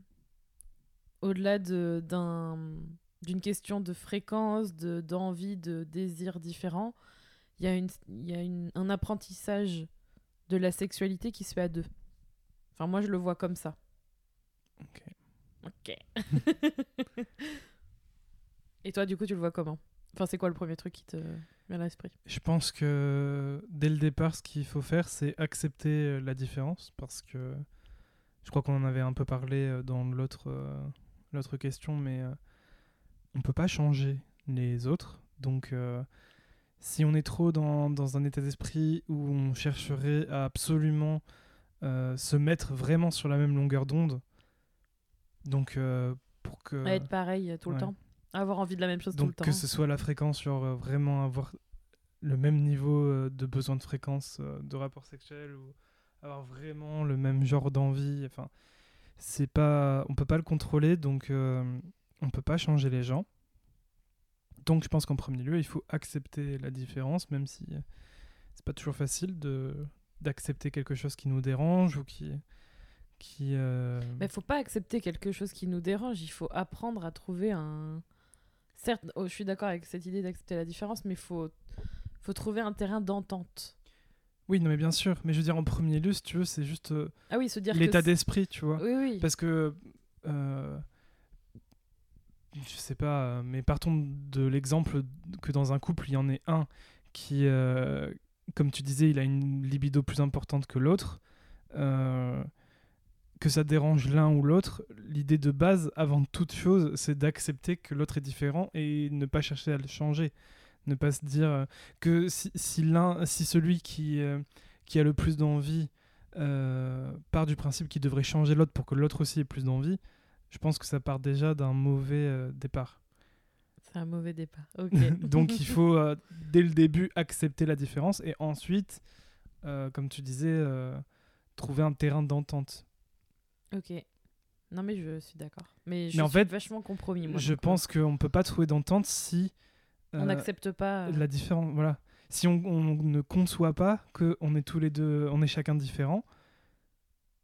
Au-delà de, d'un, d'une question de fréquence, de, d'envie, de désir différent, il y a, une, y a une, un apprentissage de la sexualité qui se fait à deux. Enfin, moi, je le vois comme ça. Ok. Ok. Et toi, du coup, tu le vois comment? Enfin, c'est quoi le premier truc qui te vient à l'esprit? Je pense que dès le départ, ce qu'il faut faire, c'est accepter euh, la différence parce que je crois qu'on en avait un peu parlé euh, dans l'autre euh, l'autre question, mais on peut pas changer les autres. Donc, euh, si on est trop dans, dans un état d'esprit où on chercherait à absolument euh, se mettre vraiment sur la même longueur d'onde, donc euh, pour que À être pareil tout le temps Avoir envie de la même chose tout le temps que ce soit la fréquence, genre vraiment avoir le même niveau de besoin de fréquence de rapport sexuel ou avoir vraiment le même genre d'envie. Enfin, c'est pas, on peut pas le contrôler, donc on peut pas changer les gens. Donc je pense qu'en premier lieu, il faut accepter la différence, même si c'est pas toujours facile de d'accepter quelque chose qui nous dérange ou qui qui euh, Mais faut pas accepter quelque chose qui nous dérange, il faut apprendre à trouver un. Certes, oh, je suis d'accord avec cette idée d'accepter la différence, mais il faut, faut trouver un terrain d'entente. oui non mais bien sûr mais je veux dire en premier lieu si tu veux c'est juste euh, Ah oui, se dire l'état d'esprit tu vois Oui, oui. Parce que. euh, je sais pas, euh, mais partons de l'exemple que dans un couple, il y en ait un qui, euh, comme tu disais, il a une libido plus importante que l'autre. euh, que ça dérange l'un ou l'autre, l'idée de base, avant toute chose, c'est d'accepter que l'autre est différent et ne pas chercher à le changer. Ne pas se dire que si, si si celui qui, qui a le plus d'envie part du principe qu'il devrait changer l'autre pour que l'autre aussi ait plus d'envie, je pense que ça part déjà d'un mauvais euh, départ. C'est un mauvais départ. Ok. Donc il faut euh, dès le début accepter la différence et ensuite, euh, comme tu disais, trouver un terrain d'entente. Ok. Non, mais je suis d'accord. Mais je Mais en suis fait, vachement compromis. Moi, je pense qu'on ne peut pas trouver d'entente si On n'accepte pas. la différence. Voilà. si on, on ne conçoit pas qu'on est tous les deux, on est chacun différent,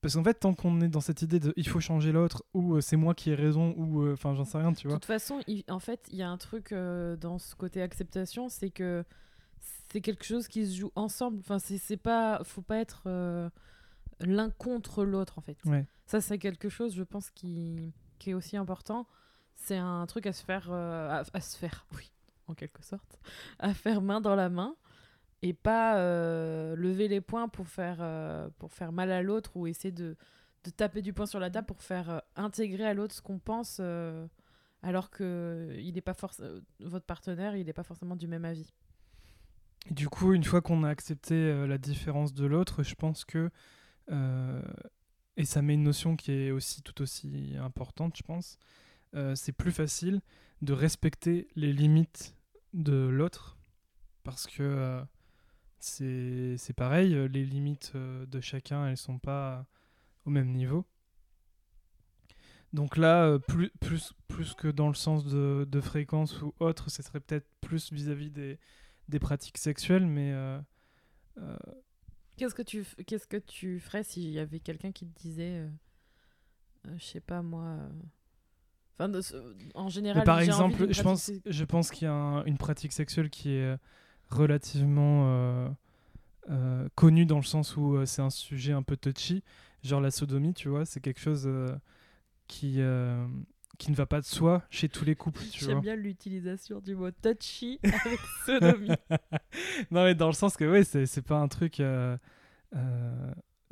parce qu'en fait, tant qu'on est dans cette idée de il faut changer l'autre, ou euh, c'est moi qui ai raison, ou euh, enfin j'en sais rien, tu De vois. toute façon, il- en fait, il y a un truc euh, dans ce côté acceptation, c'est que c'est quelque chose qui se joue ensemble. Enfin, c'est pas, faut pas être l'un contre l'autre en fait. Ouais. Ça, c'est quelque chose, je pense, qui, qui est aussi important. C'est un truc à se faire, à, à se faire, oui, en quelque sorte, à faire main dans la main et pas euh, lever les poings pour faire, euh, pour faire mal à l'autre ou essayer de, de taper du poing sur la table pour faire euh, intégrer à l'autre ce qu'on pense alors que il est pas votre partenaire, il n'est pas forcément du même avis. Du coup, une fois qu'on a accepté la différence de l'autre, je pense que et ça met une notion qui est aussi tout aussi importante, je pense. c'est plus facile de respecter les limites de l'autre parce que c'est pareil, euh, les limites euh, de chacun, elles sont pas au même niveau. Donc là, euh, plus, plus, plus que dans le sens de, de fréquence ou autre, ce serait peut-être plus vis-à-vis des, des pratiques sexuelles, mais euh, euh, Qu'est-ce que tu, qu'est-ce que tu ferais s'il y avait quelqu'un qui te disait, euh, euh, je sais pas moi, euh, enfin, de ce- en général, Mais par exemple, je pense, je pense qu'il y a un- une pratique sexuelle qui est euh, relativement euh, euh, connue dans le sens où euh, c'est un sujet un peu touchy, genre la sodomie, tu vois, c'est quelque chose qui, qui ne va pas de soi chez tous les couples, J'aime bien l'utilisation du mot touchy avec sodomie. non, mais dans le sens que, ouais, c'est c'est pas un truc.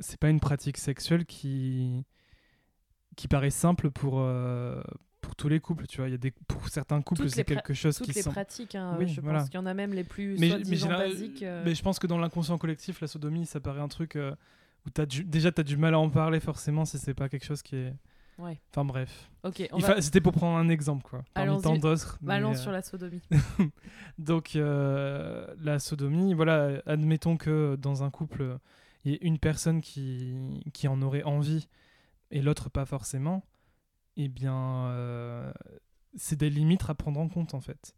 c'est pas une pratique sexuelle qui, qui paraît simple pour, pour tous les couples, tu vois. Il y a des, pour certains couples, c'est quelque chose Toutes qui les sont. pratiques, hein, Oui, je voilà. pense qu'il y en a même les plus mais, basiques. euh. mais je pense que dans l'inconscient collectif, la sodomie, ça paraît un truc euh, où as du, déjà tu as du mal à en parler forcément si c'est pas quelque chose qui est. Ouais. Enfin bref. Ok, va... C'était pour prendre un exemple, quoi. Parmi tant d'autres. allons euh, sur la sodomie. Donc, euh, la sodomie, voilà, admettons que dans un couple, il y ait une personne qui, qui en aurait envie et l'autre pas forcément, eh bien, euh, c'est des limites à prendre en compte, en fait.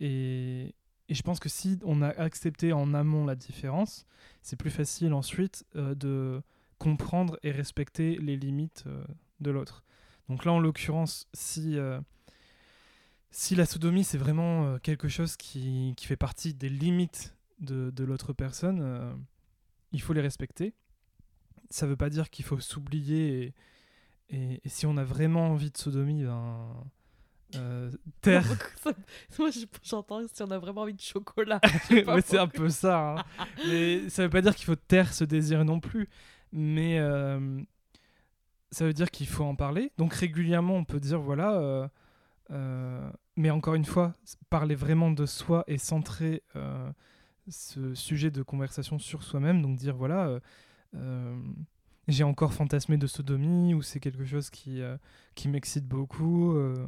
Et, et je pense que si on a accepté en amont la différence, c'est plus facile ensuite euh, de comprendre et respecter les limites euh, de l'autre. Donc là, en l'occurrence, si... si la sodomie c'est vraiment quelque chose qui, qui fait partie des limites de, de l'autre personne, il faut les respecter. Ça veut pas dire qu'il faut s'oublier et- et si on a vraiment envie de sodomie, ben, euh. Ça- Moi, je- j'entends si on a vraiment envie de chocolat. Ouais, c'est un peu ça. hein. Mais ça veut pas dire qu'il faut taire ce désir non plus. Mais euh, ça veut dire qu'il faut en parler. Donc régulièrement, on peut dire voilà. euh, euh, mais encore une fois, parler vraiment de soi et centrer ce sujet de conversation sur soi-même. Donc dire voilà. J'ai encore fantasmé de sodomie ou c'est quelque chose qui, euh, qui m'excite beaucoup. euh,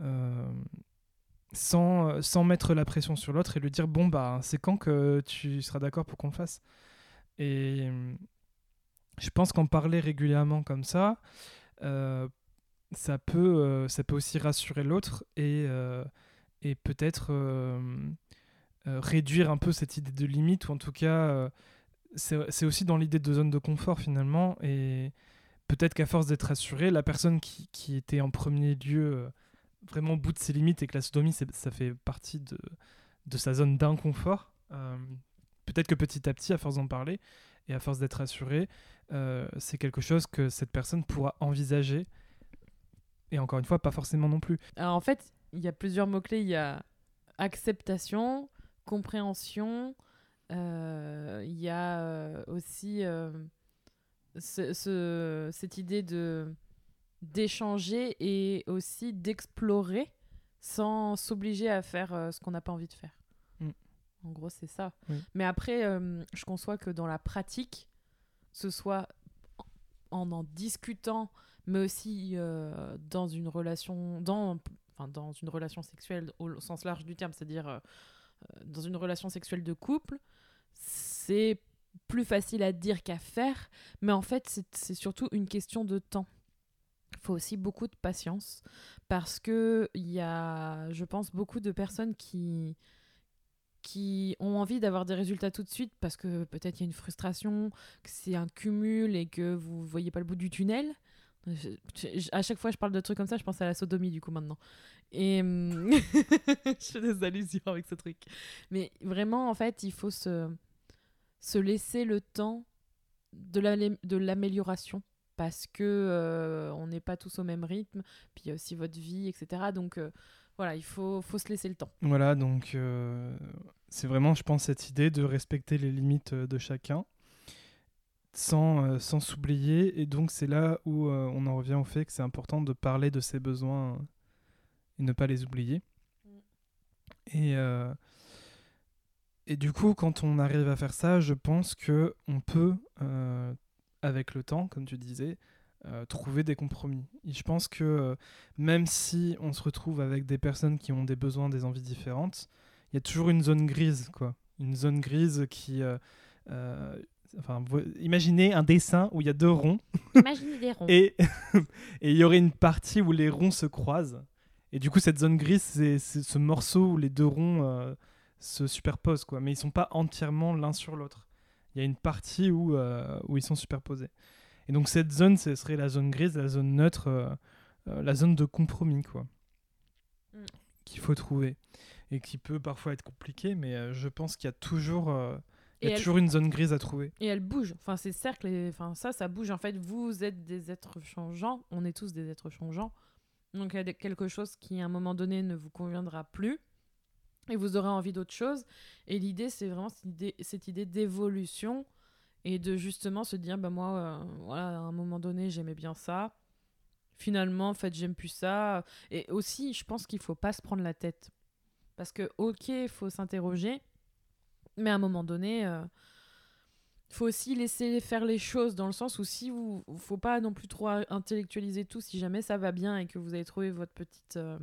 euh, sans, sans mettre la pression sur l'autre et lui dire bon bah c'est quand que tu seras d'accord pour qu'on le fasse et je pense qu'en parler régulièrement comme ça ça peut ça peut aussi rassurer l'autre et et peut-être réduire un peu cette idée de limite ou en tout cas c'est aussi dans l'idée de zone de confort finalement et peut-être qu'à force d'être rassuré la personne qui, était en premier lieu euh, vraiment au bout de ses limites et que la sodomie, ça fait partie de, sa zone d'inconfort. euh, Peut-être que petit à petit, à force d'en parler et à force d'être rassuré, euh, c'est quelque chose que cette personne pourra envisager. Et encore une fois, pas forcément non plus. Alors, en fait, il y a plusieurs mots-clés. Il y a acceptation, compréhension. Euh, Il y a euh, aussi euh, ce- ce- cette idée de d'échanger et aussi d'explorer sans s'obliger à faire euh, ce qu'on n'a pas envie de faire. Mm. En gros, c'est ça. Oui. Mais après, euh, je conçois que dans la pratique, ce soit en en discutant, mais aussi euh, dans une relation, dans, enfin, dans une relation sexuelle au sens large du terme, c'est-à-dire dans une relation sexuelle de couple, c'est plus facile à dire qu'à faire, mais en fait, c'est- surtout une question de temps. Il faut aussi beaucoup de patience parce que il y a, je pense, beaucoup de personnes qui qui ont envie d'avoir des résultats tout de suite parce que peut-être il y a une frustration, que c'est un cumul et que vous voyez pas le bout du tunnel. À chaque fois je parle de trucs comme ça, je pense à la sodomie du coup maintenant. Et hum, je fais des allusions avec ce truc. Mais vraiment, en fait, il faut se, se laisser le temps de l'amé- de l'amélioration parce que euh, on n'est pas tous au même rythme. Puis il y a aussi votre vie, etc. Donc euh, voilà, il faut, faut se laisser le temps. Voilà, donc euh, c'est vraiment, je pense, cette idée de respecter les limites de chacun sans euh, sans s'oublier. Et donc, c'est là où euh, on en revient au fait que c'est important de parler de ses besoins et ne pas les oublier. Et, euh, et du coup, quand on arrive à faire ça, je pense que on peut, euh, avec le temps, comme tu disais, euh, trouver des compromis. Et je pense que euh, même si on se retrouve avec des personnes qui ont des besoins, des envies différentes, il y a toujours une zone grise, quoi. Une zone grise qui... enfin, imaginez un dessin où il y a deux ronds Imaginez des ronds. et il y aurait une partie où les ronds se croisent. Et du coup, cette zone grise, c'est ce morceau où les deux ronds euh, se superposent, quoi. Mais ils sont pas entièrement l'un sur l'autre. Il y a une partie où, euh, où ils sont superposés. Et donc, cette zone, ce serait la zone grise, la zone neutre, euh, la zone de compromis, quoi. Mm. Qu'il faut trouver. Et qui peut parfois être compliqué, mais je pense qu'il y a toujours, il y a elle- toujours une zone grise à trouver. Et elle bouge. Enfin, ces cercles, et- enfin, ça, ça bouge. En fait, vous êtes des êtres changeants. On est tous des êtres changeants. Donc, il y a quelque chose qui, à un moment donné, ne vous conviendra plus. Et vous aurez envie d'autre chose. Et l'idée, c'est vraiment cette idée, cette idée d'évolution. Et de justement se dire, bah, moi, euh, voilà, à un moment donné, j'aimais bien ça. Finalement, en fait, j'aime plus ça. Et aussi, je pense qu'il faut pas se prendre la tête. Parce que, ok, il faut s'interroger. Mais à un moment donné, euh, faut aussi laisser faire les choses dans le sens où si vous faut pas non plus trop intellectualiser tout si jamais ça va bien et que vous avez trouvé votre petite euh,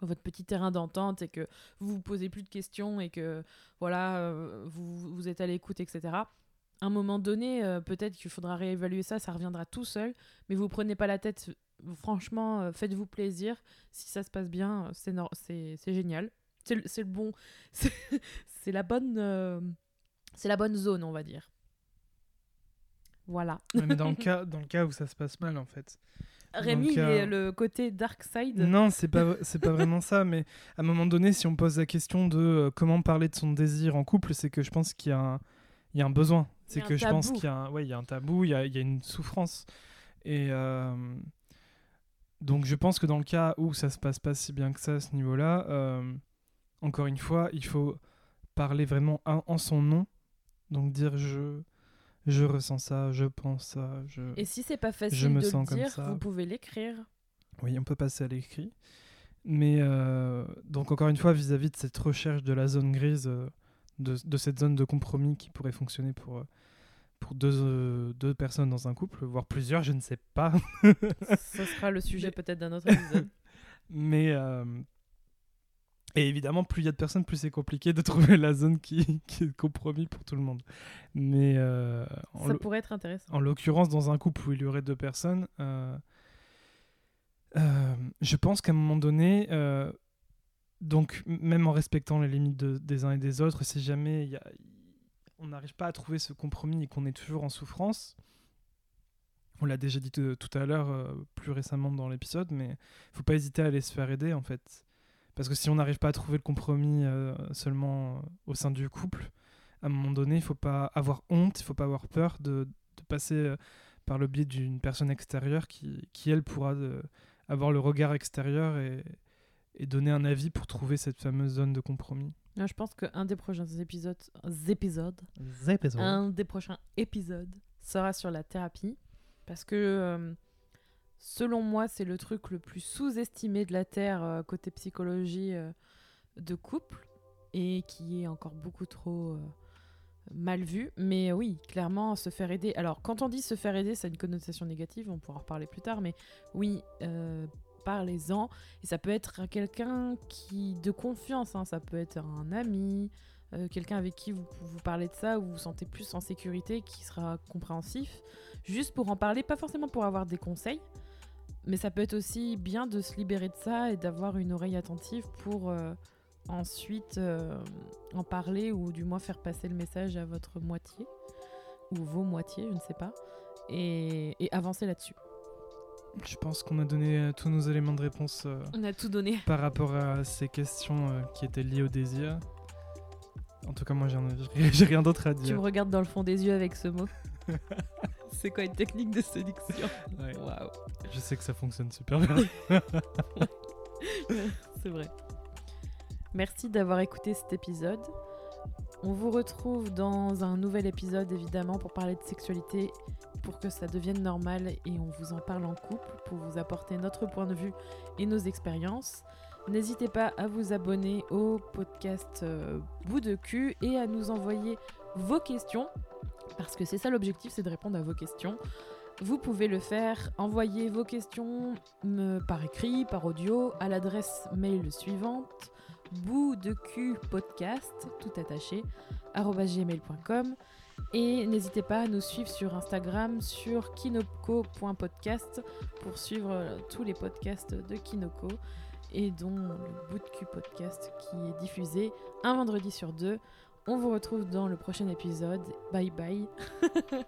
votre petit terrain d'entente et que vous vous posez plus de questions et que voilà euh, vous, vous êtes à l'écoute etc à un moment donné euh, peut-être qu'il faudra réévaluer ça ça reviendra tout seul mais vous prenez pas la tête franchement faites-vous plaisir. Si ça se passe bien c'est c'est génial c'est le, bon c'est la bonne euh, c'est la bonne zone, on va dire. Voilà. Ouais, mais dans le, cas, dans le cas où ça se passe mal, en fait. Rémi, il euh, est le côté dark side. Non, c'est pas c'est pas vraiment ça, mais à un moment donné, si on pose la question de euh, comment parler de son désir en couple, c'est que je pense qu'il y a un il y a un besoin. C'est que je pense qu'il y a un, ouais, il y a un tabou, il y a, il y a une souffrance. Et euh, donc je pense que dans le cas où ça se passe pas si bien que ça à ce niveau-là, euh, encore une fois, il faut parler vraiment en, son nom. Donc dire je je ressens ça, je pense ça, je Et si c'est pas Je facile me de sens le comme dire, ça. vous pouvez l'écrire. Oui, on peut passer à l'écrit. Mais euh, donc encore une fois, vis-à-vis de cette recherche de la zone grise, euh, de, de cette zone de compromis qui pourrait fonctionner pour, euh, pour deux, deux personnes dans un couple, voire plusieurs, je ne sais pas. Ce sera le sujet peut-être d'un autre épisode. Mais et évidemment, plus il y a de personnes, plus c'est compliqué de trouver la zone qui, qui est compromis pour tout le monde. Mais euh, Ça pourrait être intéressant. En l'occurrence, dans un couple où il y aurait deux personnes, euh, euh, je pense qu'à un moment donné, donc même en respectant les limites de- des uns et des autres, si jamais il y a- on n'arrive pas à trouver ce compromis et qu'on est toujours en souffrance, on l'a déjà dit tout à l'heure, plus récemment dans l'épisode, mais il faut pas hésiter à aller se faire aider en fait. Parce que si on n'arrive pas à trouver le compromis euh, seulement euh, au sein du couple, à un moment donné, il faut pas avoir honte, il faut pas avoir peur de, de passer euh, par le biais d'une personne extérieure qui, qui elle, pourra euh, avoir le regard extérieur et, et donner un avis pour trouver cette fameuse zone de compromis. Là, je pense qu'un des prochains épisodes, épisodes un des prochains épisodes sera sur la thérapie. Parce que, euh, selon moi, c'est le truc le plus sous-estimé de la Terre euh, côté psychologie euh, de couple et qui est encore beaucoup trop euh, mal vu. Mais oui, clairement, se faire aider. Alors, quand on dit se faire aider, ça a une connotation négative, on pourra en reparler plus tard, mais oui, parlez-en. Et ça peut être quelqu'un qui de confiance, hein, ça peut être un ami, quelqu'un avec qui vous, vous parlez de ça, où vous vous sentez plus en sécurité, qui sera compréhensif, juste pour en parler, pas forcément pour avoir des conseils, mais ça peut être aussi bien de se libérer de ça et d'avoir une oreille attentive pour, euh, ensuite euh, en parler ou du moins faire passer le message à votre moitié ou vos moitiés, je ne sais pas, et, et avancer là-dessus. Je pense qu'on a donné euh, tous nos éléments de réponse euh, On a tout donné. par rapport à ces questions euh, qui étaient liées au désir. En tout cas, moi, j'ai rien- d'autre à Tu dire. me regardes dans le fond des yeux avec ce mot. C'est quoi une technique de séduction Ouais, Waouh, je sais que ça fonctionne super bien. c'est vrai. Merci d'avoir écouté cet épisode. On vous retrouve dans un nouvel épisode évidemment pour parler de sexualité, pour que ça devienne normal et on vous en parle en couple pour vous apporter notre point de vue et nos expériences. N'hésitez pas à vous abonner au podcast euh, Bout de cul et à nous envoyer vos questions parce que c'est ça l'objectif, c'est de répondre à vos questions. Vous pouvez le faire, envoyer vos questions me- par écrit, par audio, à l'adresse mail suivante bout de cul podcast, tout attaché, gmail.com. Et n'hésitez pas à nous suivre sur Instagram sur kinoko.podcast pour suivre euh, tous les podcasts de Kinoko et dont le bout de cul podcast qui est diffusé un vendredi sur deux. On vous retrouve dans le prochain épisode. Bye bye.